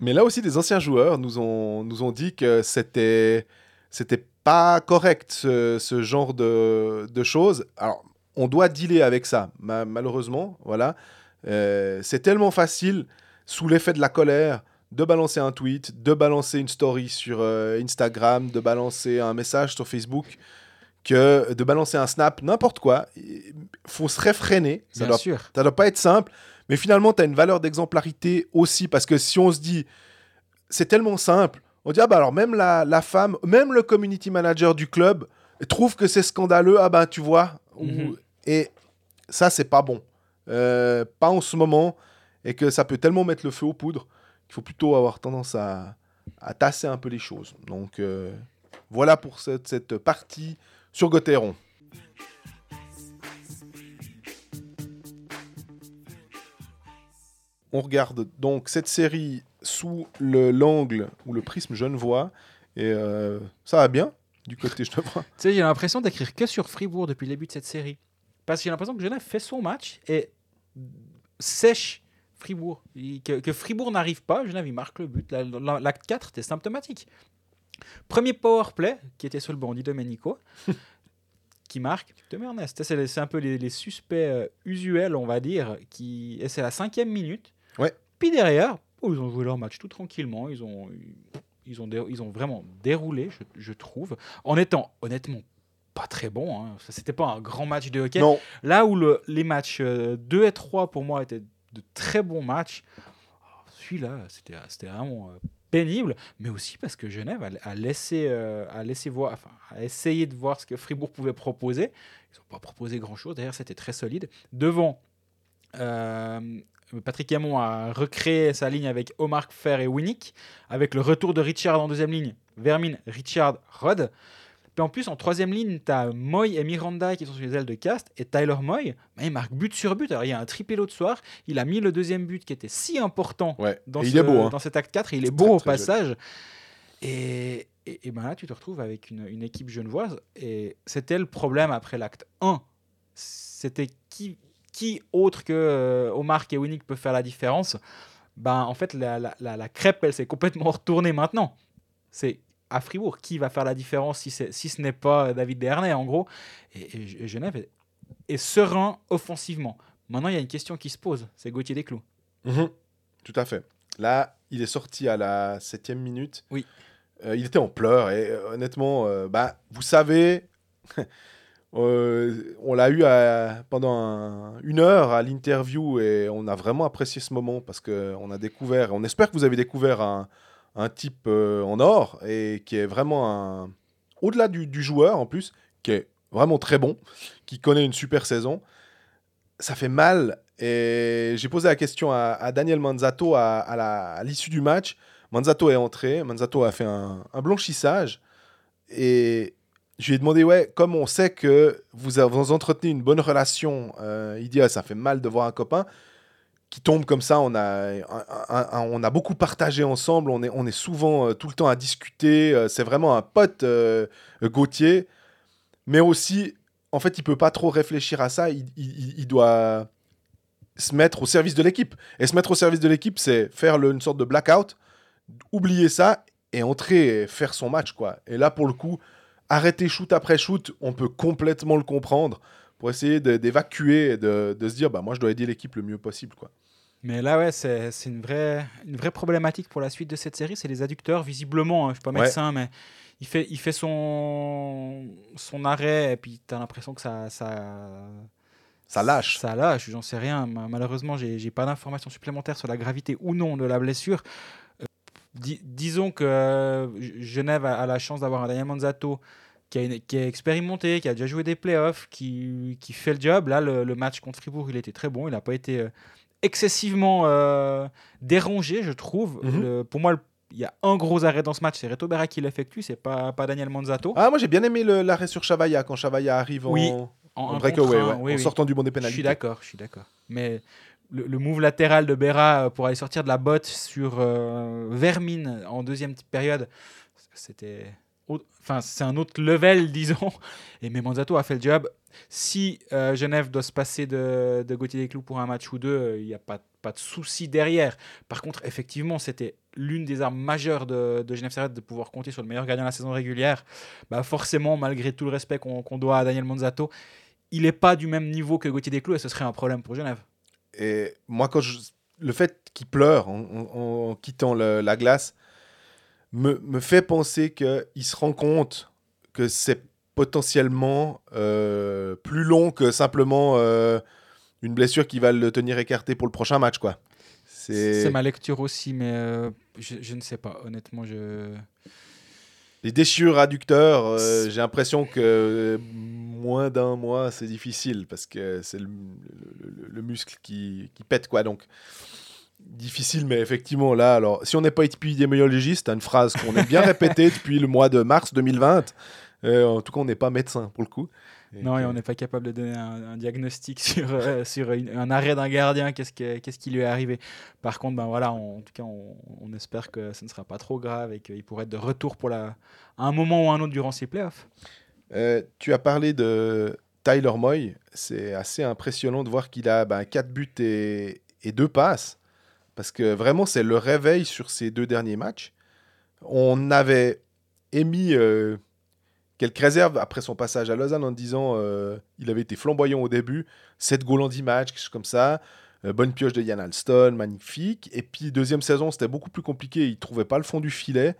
Mais là aussi, des anciens joueurs nous ont, nous ont dit que c'était, c'était pas correct ce, genre de, de, choses. Alors, on doit dealer avec ça, malheureusement. Voilà. Euh, c'est tellement facile, sous l'effet de la colère, de balancer un tweet, de balancer une story sur euh, Instagram, de balancer un message sur Facebook, que de balancer un snap, n'importe quoi. Il faut se réfréner. Ça
Bien
doit,
sûr.
ça doit pas être simple. Mais finalement, tu as une valeur d'exemplarité aussi. Parce que si on se dit, c'est tellement simple, on dit, ah bah alors même la, la femme, même le community manager du club trouve que c'est scandaleux. Ah bah tu vois.
Mhm.
Et ça, c'est pas bon. Euh, pas en ce moment. Et que ça peut tellement mettre le feu aux poudres qu'il faut plutôt avoir tendance à, à tasser un peu les choses. Donc euh, voilà pour cette, cette partie sur Gauthieron. On regarde donc cette série sous le- l'angle ou le prisme genevois. Et euh, ça va bien du côté genevois.
Tu sais, j'ai l'impression d'écrire que sur Fribourg depuis le début de cette série. Parce que j'ai l'impression que Genève fait son match et sèche Fribourg. Que, Fribourg n'arrive pas, Genève, il marque le but. La- la- L'acte 4, c'était symptomatique. Premier power play, qui était sur le bandit Domenico, qui marque. Tu te mets. C'est un peu les, les suspects euh, usuels, on va dire. Qui... Et c'est la cinquième minute.
Ouais.
Puis derrière, oh, ils ont joué leur match tout tranquillement. Ils ont, ils ont, ils ont vraiment déroulé, je, je trouve, en étant honnêtement pas très bon. Hein. C'était pas un grand match de hockey.
Non,
Là où le- les matchs euh, 2 et 3 pour moi étaient de très bons matchs, oh, celui-là c'était c'était vraiment euh, pénible, mais aussi parce que Genève a, euh, laissé voir, a essayé de voir ce que Fribourg pouvait proposer. Ils n'ont pas proposé grand-chose. D'ailleurs, c'était très solide. Devant, euh, Patrick Hamon a recréé sa ligne avec Omar Fer et Winnick, avec le retour de Richard en deuxième ligne, Vermin, Richard, Rod. Puis en plus, en troisième ligne, tu as Moy et Miranda qui sont sur les ailes de cast, et Tyler Moy, bah, il marque but sur but. Alors, il y a un triplé l'autre soir, il a mis le deuxième but qui était si important
ouais.
dans, ce-
beau. Hein.
dans cet acte 4, il est beau
très,
au
très
passage. Et, et, et ben là, tu te retrouves avec une, une équipe genevoise, et c'était le problème après l'acte 1. C'était qui, qui autre que euh, Omar et Winnick peut faire la différence? Ben, En fait, la, la- la- la crêpe, elle s'est complètement retournée maintenant. C'est à Fribourg qui va faire la différence si, si ce n'est pas David Dernay, en gros. Et, Genève est, est serein offensivement. Maintenant, il y a une question qui se pose c'est Gauthier Desclous.
Mhm. Tout à fait. Là, il est sorti à la septième minute.
Oui.
Euh, il était en pleurs et euh, honnêtement, euh, bah, vous savez, euh, on l'a eu à- pendant un- une heure à l'interview et on a vraiment apprécié ce moment parce qu'on a découvert, on espère que vous avez découvert un, un type euh, en or et qui est vraiment un, au-delà du, joueur en plus, qui est vraiment très bon, qui connaît une super saison. Ça fait mal et j'ai posé la question à, Daniel Manzato à, l'issue du match. Manzato est entré, Manzato a fait un, blanchissage et je lui ai demandé, ouais, comme on sait que vous, avez- vous entretenez une bonne relation, euh, il dit, ah, ça fait mal de voir un copain qui tombe comme ça. On a, un- on a beaucoup partagé ensemble, on est, on est souvent euh, tout le temps à discuter. euh, c'est vraiment un pote, euh, Gauthier. Mais aussi, en fait, il peut pas trop réfléchir à ça. Il, doit se mettre au service de l'équipe. Et se mettre au service de l'équipe, c'est faire une sorte de blackout, oublier ça et entrer et faire son match. quoi. Et là, pour le coup, arrêter shoot après shoot, on peut complètement le comprendre pour essayer d'évacuer et de, de se dire, bah, moi, je dois aider l'équipe le mieux possible. quoi.
Mais là, ouais, c'est une vraie, une vraie problématique pour la suite de cette série. C'est les adducteurs, visiblement. hein, je ne suis pas
Ouais.
médecin, mais il fait, il fait son, son arrêt et puis tu as l'impression que ça, ça,
Ça lâche.
Ça lâche, j'en sais rien. Ma- Malheureusement, j'ai pas d'informations supplémentaires sur la gravité ou non de la blessure. Euh, di- disons que euh, Genève a, a la chance d'avoir un Daniel Manzato qui, a une- qui est expérimenté, qui a déjà joué des playoffs, qui, qui fait le job. Là, le, le match contre Fribourg, il était très bon. Il n'a pas été euh, excessivement euh, dérangé, je trouve.
Mhm.
Le- pour moi, le- il y a un gros arrêt dans ce match, c'est Reto Berra qui l'effectue, c'est pas, pas Daniel Manzato.
Ah, moi, j'ai bien aimé l'arrêt sur Chavaya quand Chavaya arrive en,
Oui,
en
un
breakaway, ouais,
oui,
en
oui.
sortant du banc des
Je
pénalités.
suis d'accord, je suis d'accord. Mais le, le move latéral de Berra euh, pour aller sortir de la botte sur euh, Vermine en deuxième période, c'était. Enfin, c'est un autre level, disons. Et mais Manzato a fait le job. Si euh, Genève doit se passer de, de Gauthier Desclous pour un match ou deux, euh, il n'y a pas, de souci derrière. Par contre, effectivement, c'était l'une des armes majeures de, Genève Servette de pouvoir compter sur le meilleur gardien de la saison régulière. Bah forcément, malgré tout le respect qu'on doit à Daniel Manzato, il n'est pas du même niveau que Gauthier Desclous et ce serait un problème pour Genève.
Et moi, quand le fait qu'il pleure en, quittant la glace me, me fait penser qu'il se rend compte que c'est potentiellement euh, plus long que simplement euh, une blessure qui va le tenir écarté pour le prochain match. quoi.
C'est
C'est
ma lecture aussi, mais euh, je, je ne sais pas. Honnêtement, je.
les déchirures adducteurs. J'ai l'impression que moins d'un mois, c'est difficile parce que c'est le, le- le- le muscle qui, qui pète. quoi. Donc, difficile, mais effectivement, là, alors, si on n'est pas épidémiologiste, une phrase qu'on aime bien répéter depuis le mois de mars 2020. Euh, en tout cas, on n'est pas médecin pour le coup.
Non, et on n'est pas capable de donner un, un diagnostic sur, euh, sur une- un arrêt d'un gardien, qu'est-ce, que- qu'est-ce qui lui est arrivé? Par contre, ben voilà, on- en tout cas, on, on espère que ce ne sera pas trop grave et qu'il pourrait être de retour pour la, à un moment ou un autre durant ces playoffs.
Euh, tu as parlé de Tyler Moy. C'est assez impressionnant de voir qu'il a 4 buts et, et 2 passes. Parce que vraiment, c'est le réveil sur ces deux derniers matchs. On avait émis euh, quelques réserves après son passage à Lausanne en disant euh, il avait été flamboyant au début, 7 goals en 10 matchs, quelque chose comme ça. Euh, bonne pioche de Yann Alston, magnifique. Et puis, deuxième saison, c'était beaucoup plus compliqué. Il ne trouvait pas le fond du filet.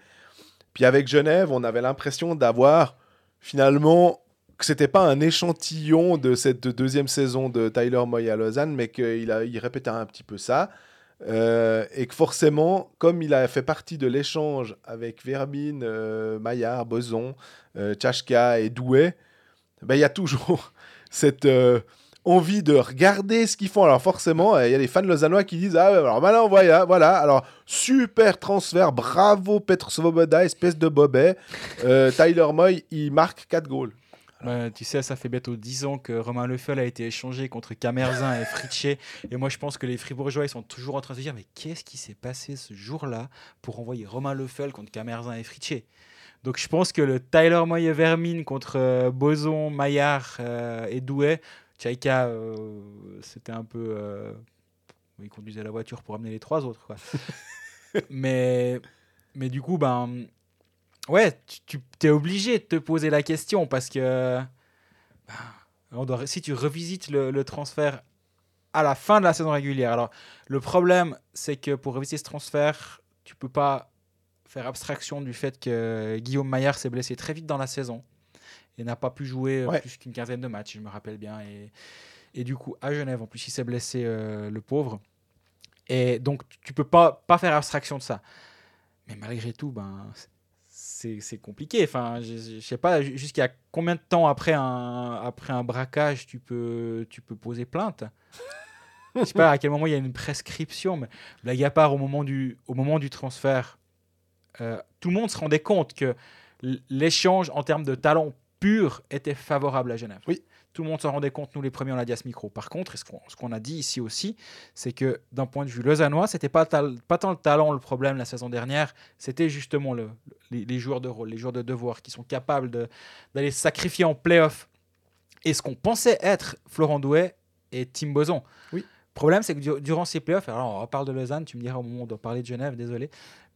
Puis avec Genève, on avait l'impression d'avoir finalement que c'était pas un échantillon de cette deuxième saison de Tyler Moy à Lausanne, mais qu'il répétait un petit peu ça. Euh, et que forcément, comme il a fait partie de l'échange avec Verbine, euh, Maillard, Boson, euh, et Douai, ben, il y a toujours cette euh, envie de regarder ce qu'ils font. Alors forcément, euh, il y a des fans lausannois qui disent Ah, alors maintenant, voilà, voilà, alors super transfert, bravo Petr Svoboda, espèce de bobet. Tyler Moy, il marque 4 goals.
Ben, tu sais, ça fait bientôt 10 ans que Romain Leffel a été échangé contre Camerzin et Fritché. Et moi, je pense que les Fribourgeois, ils sont toujours en train de se dire Mais qu'est-ce qui s'est passé ce jour-là pour envoyer Romain Leffel contre Camerzin et Fritché Donc, je pense que le Tyler Moye Vermine contre euh, Boson, Maillard euh, et Douai, Tchaïka, euh, c'était un peu. euh, il conduisait la voiture pour amener les trois autres. Quoi. mais, mais du coup, ben. Ouais, tu, tu es obligé de te poser la question parce que ben, on doit- si tu revisites le, le transfert à la fin de la saison régulière, alors le problème c'est que pour revisiter ce transfert, tu peux pas faire abstraction du fait que Guillaume Maillard s'est blessé très vite dans la saison et n'a pas pu jouer euh,
Ouais.
plus qu'une quinzaine de matchs, je me rappelle bien. Et, et du coup, à Genève, en plus, il s'est blessé, euh, le pauvre. Et donc, tu peux pas, pas faire abstraction de ça. Mais malgré tout, ben, c'est compliqué. Enfin, je, je- sais pas jusqu'à combien de temps après un, après un braquage tu peux, tu peux poser plainte? Je sais pas à quel moment il y a une prescription, mais blague à part, au moment du, au moment du transfert, euh, tout le monde se rendait compte que l'échange en termes de talent pur était favorable à Genève.
Oui.
Tout le monde s'en rendait compte, nous les premiers, on l'a dit à ce micro. Par contre, ce qu'on a dit ici aussi, c'est que d'un point de vue lausannois, c'était pas, pas tant le talent le problème la saison dernière, c'était justement le, les, les joueurs de rôle, les joueurs de devoir qui sont capables d'aller se sacrifier en playoff. Et ce qu'on pensait être Florent Douai et Tim Boson.
Oui.
Le problème, c'est que du- durant ces playoffs, alors on reparle de Lausanne, tu me diras au moment de parler de Genève, désolé.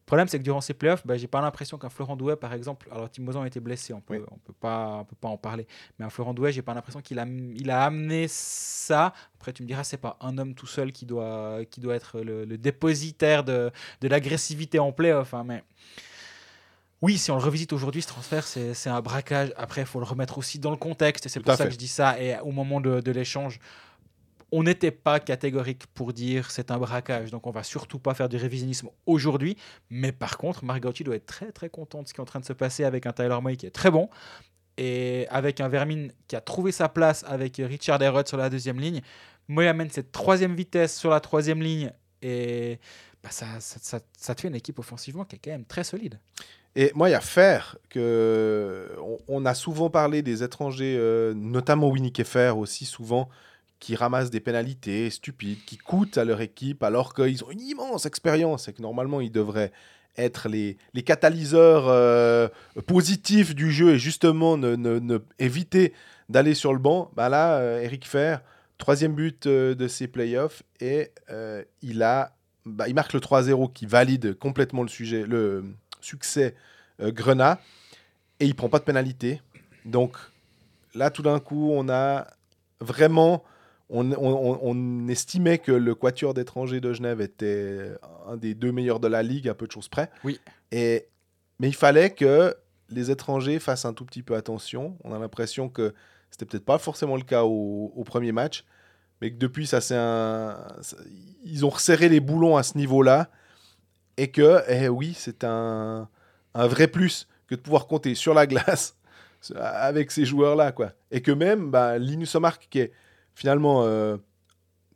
Le problème, c'est que durant ces playoffs, bah, j'ai pas l'impression qu'un Florent Douai, par exemple, alors Tim Boson a été blessé, on peut,
Oui.
on peut pas, on peut pas en parler, mais un Florent Douai, j'ai pas l'impression qu'il a, il a amené ça. Après, tu me diras, c'est pas un homme tout seul qui doit, qui doit être le, le dépositaire de, de l'agressivité en playoff, hein, mais oui, si on le revisite aujourd'hui, ce transfert, c'est un braquage. Après, il faut le remettre aussi dans le contexte, et c'est pour ça
fait.
que je dis ça. Et au moment de, de l'échange, on n'était pas catégorique pour dire c'est un braquage. Donc, on va surtout pas faire du révisionnisme aujourd'hui. Mais par contre, Margotti doit être très très content de ce qui est en train de se passer avec un Tyler Moy qui est très bon. Et avec un Vermin qui a trouvé sa place avec Richard Herrod sur la deuxième ligne. Moy amène cette troisième vitesse sur la troisième ligne. Et bah, ça, ça, te fait une équipe offensivement qui est quand même très solide.
Et moi, il y a faire que on, on a souvent parlé des étrangers, euh, notamment Winnie Keffer aussi souvent, qui ramassent des pénalités stupides, qui coûtent à leur équipe alors qu'ils ont une immense expérience et que normalement ils devraient être les, les catalyseurs euh, positifs du jeu et justement ne, ne- éviter d'aller sur le banc. Bah là, euh, Eric Fer, troisième but euh, de ses playoffs et euh, il a, bah, il marque le 3-0 qui valide complètement le sujet, le succès Grenat et il prend pas de pénalité. Donc là, tout d'un coup, on a vraiment on, on- on estimait que le quatuor d'étrangers de Genève était un des deux meilleurs de la ligue, à peu de choses près.
Oui.
Et, mais il fallait que les étrangers fassent un tout petit peu attention. On a l'impression que c'était peut-être pas forcément le cas au, au premier match, mais que depuis, ça c'est un, ça- ils ont resserré les boulons à ce niveau-là, et que, eh oui, c'est un, un vrai plus que de pouvoir compter sur la glace avec ces joueurs-là, quoi. Et que même bah, Linus Omark, qui est finalement, euh,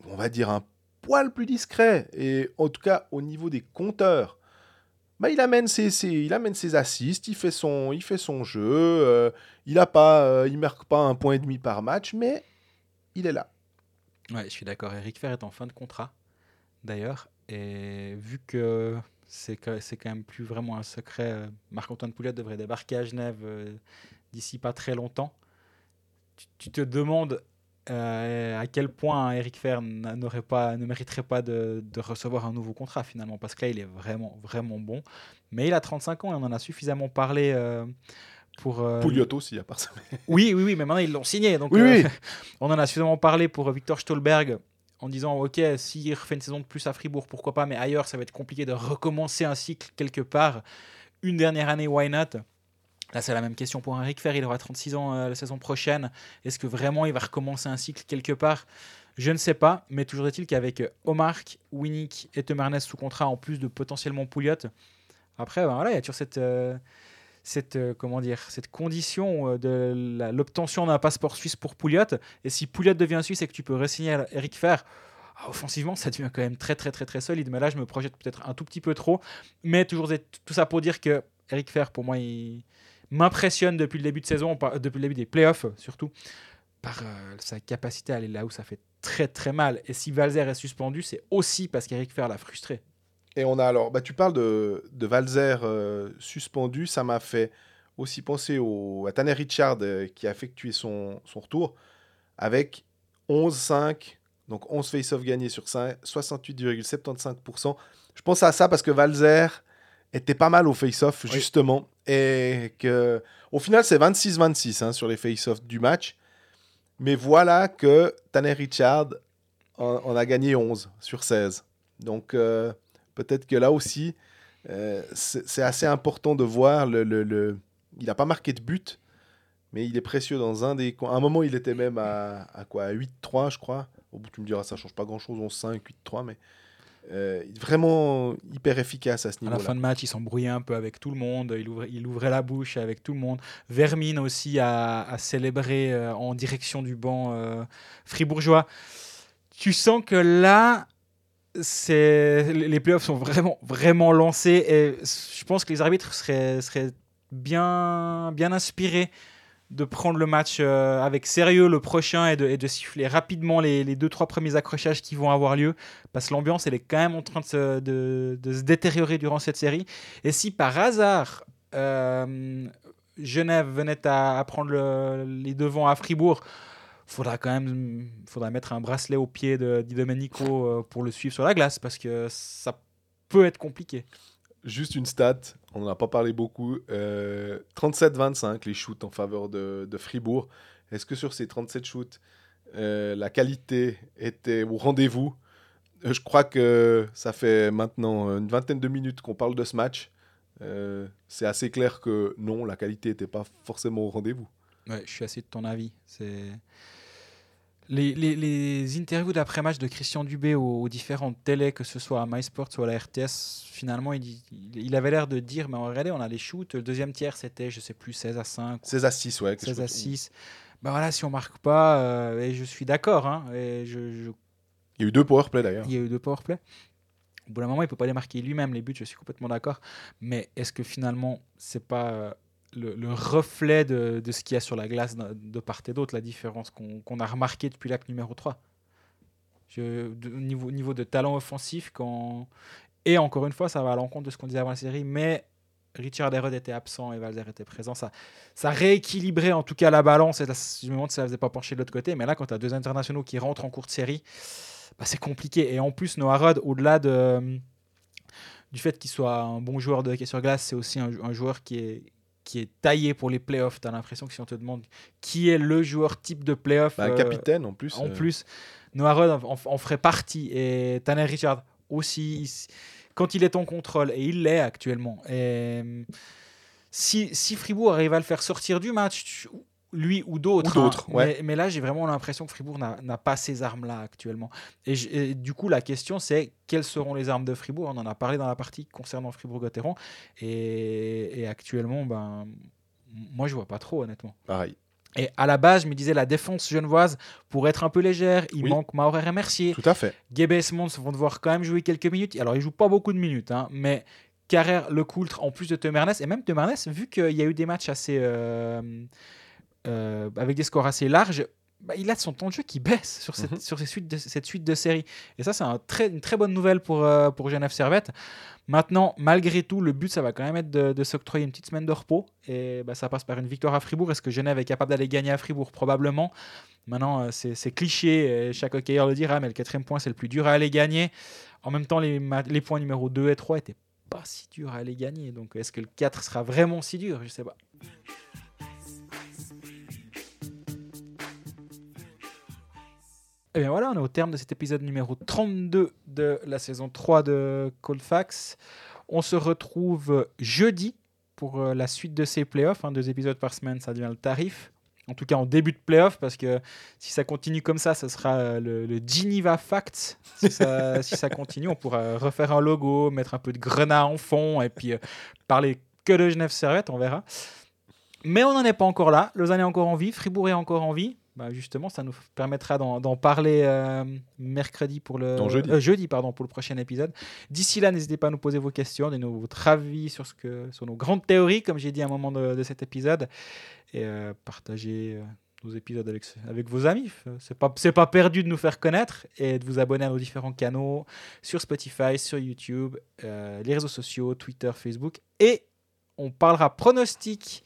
on va dire, un poil plus discret, et en tout cas au niveau des compteurs, bah, il, amène ses, ses- il amène ses assists, il fait son, il fait son jeu, euh, il a euh, marque pas un point et demi par match, mais il est là.
Ouais, je suis d'accord. Eric Fer est en fin de contrat, d'ailleurs. Et vu que c'est c'est quand même plus vraiment un secret, Marc-Antoine Pouliot devrait débarquer à Genève d'ici pas très longtemps. Tu te demandes euh, à quel point Eric Fer n'a- n'aurait pas, ne mériterait pas de, de recevoir un nouveau contrat finalement, parce que là, il est vraiment, vraiment bon. Mais il a 35 ans et on en a suffisamment parlé euh, pour... euh,
Pouliot aussi, à part ça.
oui, oui, oui, mais maintenant ils l'ont signé. Donc,
Oui,
euh,
oui.
on en a suffisamment parlé pour Victor Stolberg en disant Ok, s'il refait une saison de plus à Fribourg, pourquoi pas, mais ailleurs, ça va être compliqué de recommencer un cycle quelque part. Une dernière année, why not? Là, c'est la même question pour Eric Fer. Il aura 36 ans euh, la saison prochaine. Est-ce que vraiment il va recommencer un cycle quelque part? Je ne sais pas, mais toujours est-il qu'avec Omark, Winnick et Temernes sous contrat, en plus de potentiellement Pouliot, après, ben voilà, il y a toujours cette. euh, cette, euh, comment dire, cette condition de l'obtention d'un passeport suisse pour Pouliot. Et si Pouliot devient suisse et que tu peux re-signer Eric Fer, ah, offensivement, ça devient quand même très, très, très, très solide. Mais là, je me projette peut-être un tout petit peu trop. Mais toujours tout ça pour dire que Eric Fer, pour moi, il m'impressionne depuis le début de saison, depuis le début des playoffs surtout, par euh, sa capacité à aller là où ça fait très, très mal. Et si Valzer est suspendu, c'est aussi parce qu'Eric Fer l'a frustré.
Et on a alors, bah, tu parles de, de Valzer euh, suspendu, ça m'a fait aussi penser au, à Tanner Richard euh, qui a effectué son, son retour avec 11-5, donc 11 face-off gagnés sur 5, 68,75%. Je pense à ça parce que Valzer était pas mal au face-off,
Oui.
justement, et que au final, c'est 26-26 hein, sur les face-off du match. Mais voilà que Tanner Richard en, en a gagné 11 sur 16. Donc, euh, peut-être que là aussi, euh, c'est assez important de voir le. le- le- Il n'a pas marqué de but, mais il est précieux dans un des. À un moment, il était même à, à quoi À 8-3, je crois. Au bout, tu me diras, ça change pas grand-chose, 11-5, 8-3, mais. Euh, vraiment hyper efficace à ce
À la
niveau-là.
fin de match, il s'embrouillait un peu avec tout le monde. Il ouvrait, il ouvrait la bouche avec tout le monde. Vermine aussi a, a célébré euh, en direction du banc euh, fribourgeois. Tu sens que là, les playoffs sont vraiment, vraiment lancés. Et je pense que les arbitres seraient, seraient bien, bien inspirés de prendre le match euh, avec sérieux le prochain et de, de siffler rapidement les, les deux trois premiers accrochages qui vont avoir lieu. Parce que l'ambiance elle est quand même en train de se, de- se détériorer durant cette série. Et si par hasard euh, Genève venait à, prendre le- les devants à Fribourg faudra quand même faudra mettre un bracelet au pied de Di Domenico euh, pour le suivre sur la glace parce que ça peut être compliqué.
Juste une stat, on n'en a pas parlé beaucoup. euh, 37-25 les shoots en faveur de, Fribourg. Est-ce que sur ces 37 shoots, euh, la qualité était au rendez-vous? Euh, Je crois que ça fait maintenant une vingtaine de minutes qu'on parle de ce match. Euh, C'est assez clair que non, la qualité n'était pas forcément au rendez-vous.
Je suis assez de ton avis. C'est les, les, les interviews d'après-match de Christian Dubé aux, aux différentes télés, que ce soit à MySports ou à la RTS, finalement, il, il, il avait l'air de dire mais regardez, on a les shoots. Le deuxième tiers, c'était, je sais plus, 16 à 5,
16 à 6, ouais. quelque
16 à
chose-
6. Ben voilà, si on marque pas, euh, et je suis d'accord, hein, et je, je
Il y a eu deux powerplay d'ailleurs.
il y a eu deux powerplay. Au bout d'un moment, il peut pas les marquer lui-même, les buts, je suis complètement d'accord. Mais est-ce que finalement, c'est pas euh, le, le reflet de, de ce qu'il y a sur la glace de, part et d'autre, la différence qu'on qu'on a remarqué depuis l'acte numéro 3 je, niveau, au niveau de talent offensif, quand... et encore une fois, ça va à l'encontre de ce qu'on disait avant la série, mais Richard Herod était absent et Valzer était présent. Ça, ça rééquilibrait en tout cas la balance. Et je me demande si ça ne faisait pas pencher de l'autre côté. Mais là, quand tu as deux internationaux qui rentrent en cours de série, bah, c'est compliqué. Et en plus, Noah Rod, au-delà de, du fait qu'il soit un bon joueur de hockey sur glace, c'est aussi un, un joueur qui est, qui est taillé pour les playoffs. Tu as l'impression que si on te demande qui est le joueur type de playoff,
Bah, un
euh,
capitaine en plus.
en
euh,
plus, Noah Rod en, en ferait partie et Tanner Richard aussi. Quand il est en contrôle, et il l'est actuellement. Et euh, si, si Fribourg arrive à le faire sortir du match, tu- lui ou d'autres. Hein,
ouais.
mais, mais là, j'ai vraiment l'impression que Fribourg n'a pas ces armes-là actuellement. Et, du coup, la question, c'est quelles seront les armes de Fribourg? On en a parlé dans la partie concernant Fribourg-Gotteron. Et, et actuellement, ben, moi, je vois pas trop, honnêtement.
Pareil.
Et à la base, je me disais, la défense genevoise, pour être un peu légère, il
Oui.
manque Maurer et Mercier.
Tout à fait.
Gebe et Simons vont devoir quand même jouer quelques minutes. Alors, ils jouent pas beaucoup de minutes, hein, mais Carrère, Le Coultre, en plus de Temernes, et même Temernes, vu qu'il y a eu des matchs assez. euh, euh, avec des scores assez larges, bah, il a son temps de jeu qui baisse sur, cette, sur ces suites de- cette suite de séries. Et ça, c'est un très, une très bonne nouvelle pour, euh, pour Genève Servette. Maintenant, malgré tout, le but, ça va quand même être de, de s'octroyer une petite semaine de repos. Et bah, ça passe par une victoire à Fribourg. Est-ce que Genève est capable d'aller gagner à Fribourg? Probablement. Maintenant, euh, c'est cliché, et chaque hockeyeur le dira, mais le quatrième point, c'est le plus dur à aller gagner. En même temps, les, points numéro 2 et 3 étaient pas si durs à aller gagner. Donc, est-ce que le 4 sera vraiment si dur? Je sais pas. Et bien voilà, on est au terme de cet épisode numéro 32 de la saison 3 de Coldfax. On se retrouve jeudi pour euh, la suite de ces playoffs. hein. deux épisodes par semaine, ça devient le tarif. En tout cas, en début de playoff, parce que si ça continue comme ça, ce sera euh, le, le Geneva Facts. Si ça, si ça continue, on pourra refaire un logo, mettre un peu de grenat en fond et puis euh, parler que de Genève Servette, on verra. Mais on n'en est pas encore là. Lausanne est encore en vie, Fribourg est encore en vie. Bah, justement, ça nous permettra d'en parler euh, mercredi pour le
Non, jeudi.
euh, jeudi pardon pour le prochain épisode. D'ici là, n'hésitez pas à nous poser vos questions, donnez-nous votre avis sur ce que sur nos grandes théories, comme j'ai dit à un moment de, de cet épisode, et euh, partagez euh, nos épisodes avec avec vos amis. C'est pas c'est pas perdu de nous faire connaître et de vous abonner à nos différents canaux sur Spotify, sur YouTube, les réseaux sociaux, Twitter, Facebook, et on parlera pronostic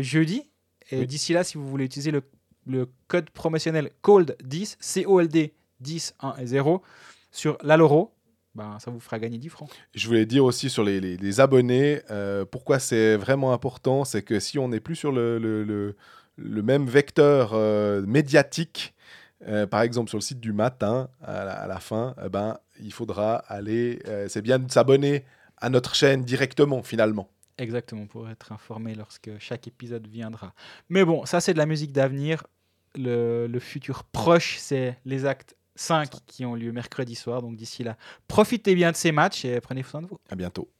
jeudi. Et
Oui.
d'ici là, si vous voulez utiliser le, le code promotionnel COLD10, C-O-L-D 10, 1 et 0, sur l'Aloro, ben, ça vous fera gagner 10 francs.
Je voulais dire aussi sur les, les- les abonnés, euh, pourquoi c'est vraiment important, c'est que si on n'est plus sur le, le- le- le même vecteur euh, médiatique, euh, par exemple sur le site du matin, à la, à la fin, eh ben, il faudra aller, c'est bien de s'abonner à notre chaîne directement finalement.
Exactement, pour être informé lorsque chaque épisode viendra. Mais bon, ça c'est de la musique d'avenir. Le, le futur proche, c'est les actes 5 qui ont lieu mercredi soir. Donc d'ici là, profitez bien de ces matchs et prenez soin de vous.
À bientôt.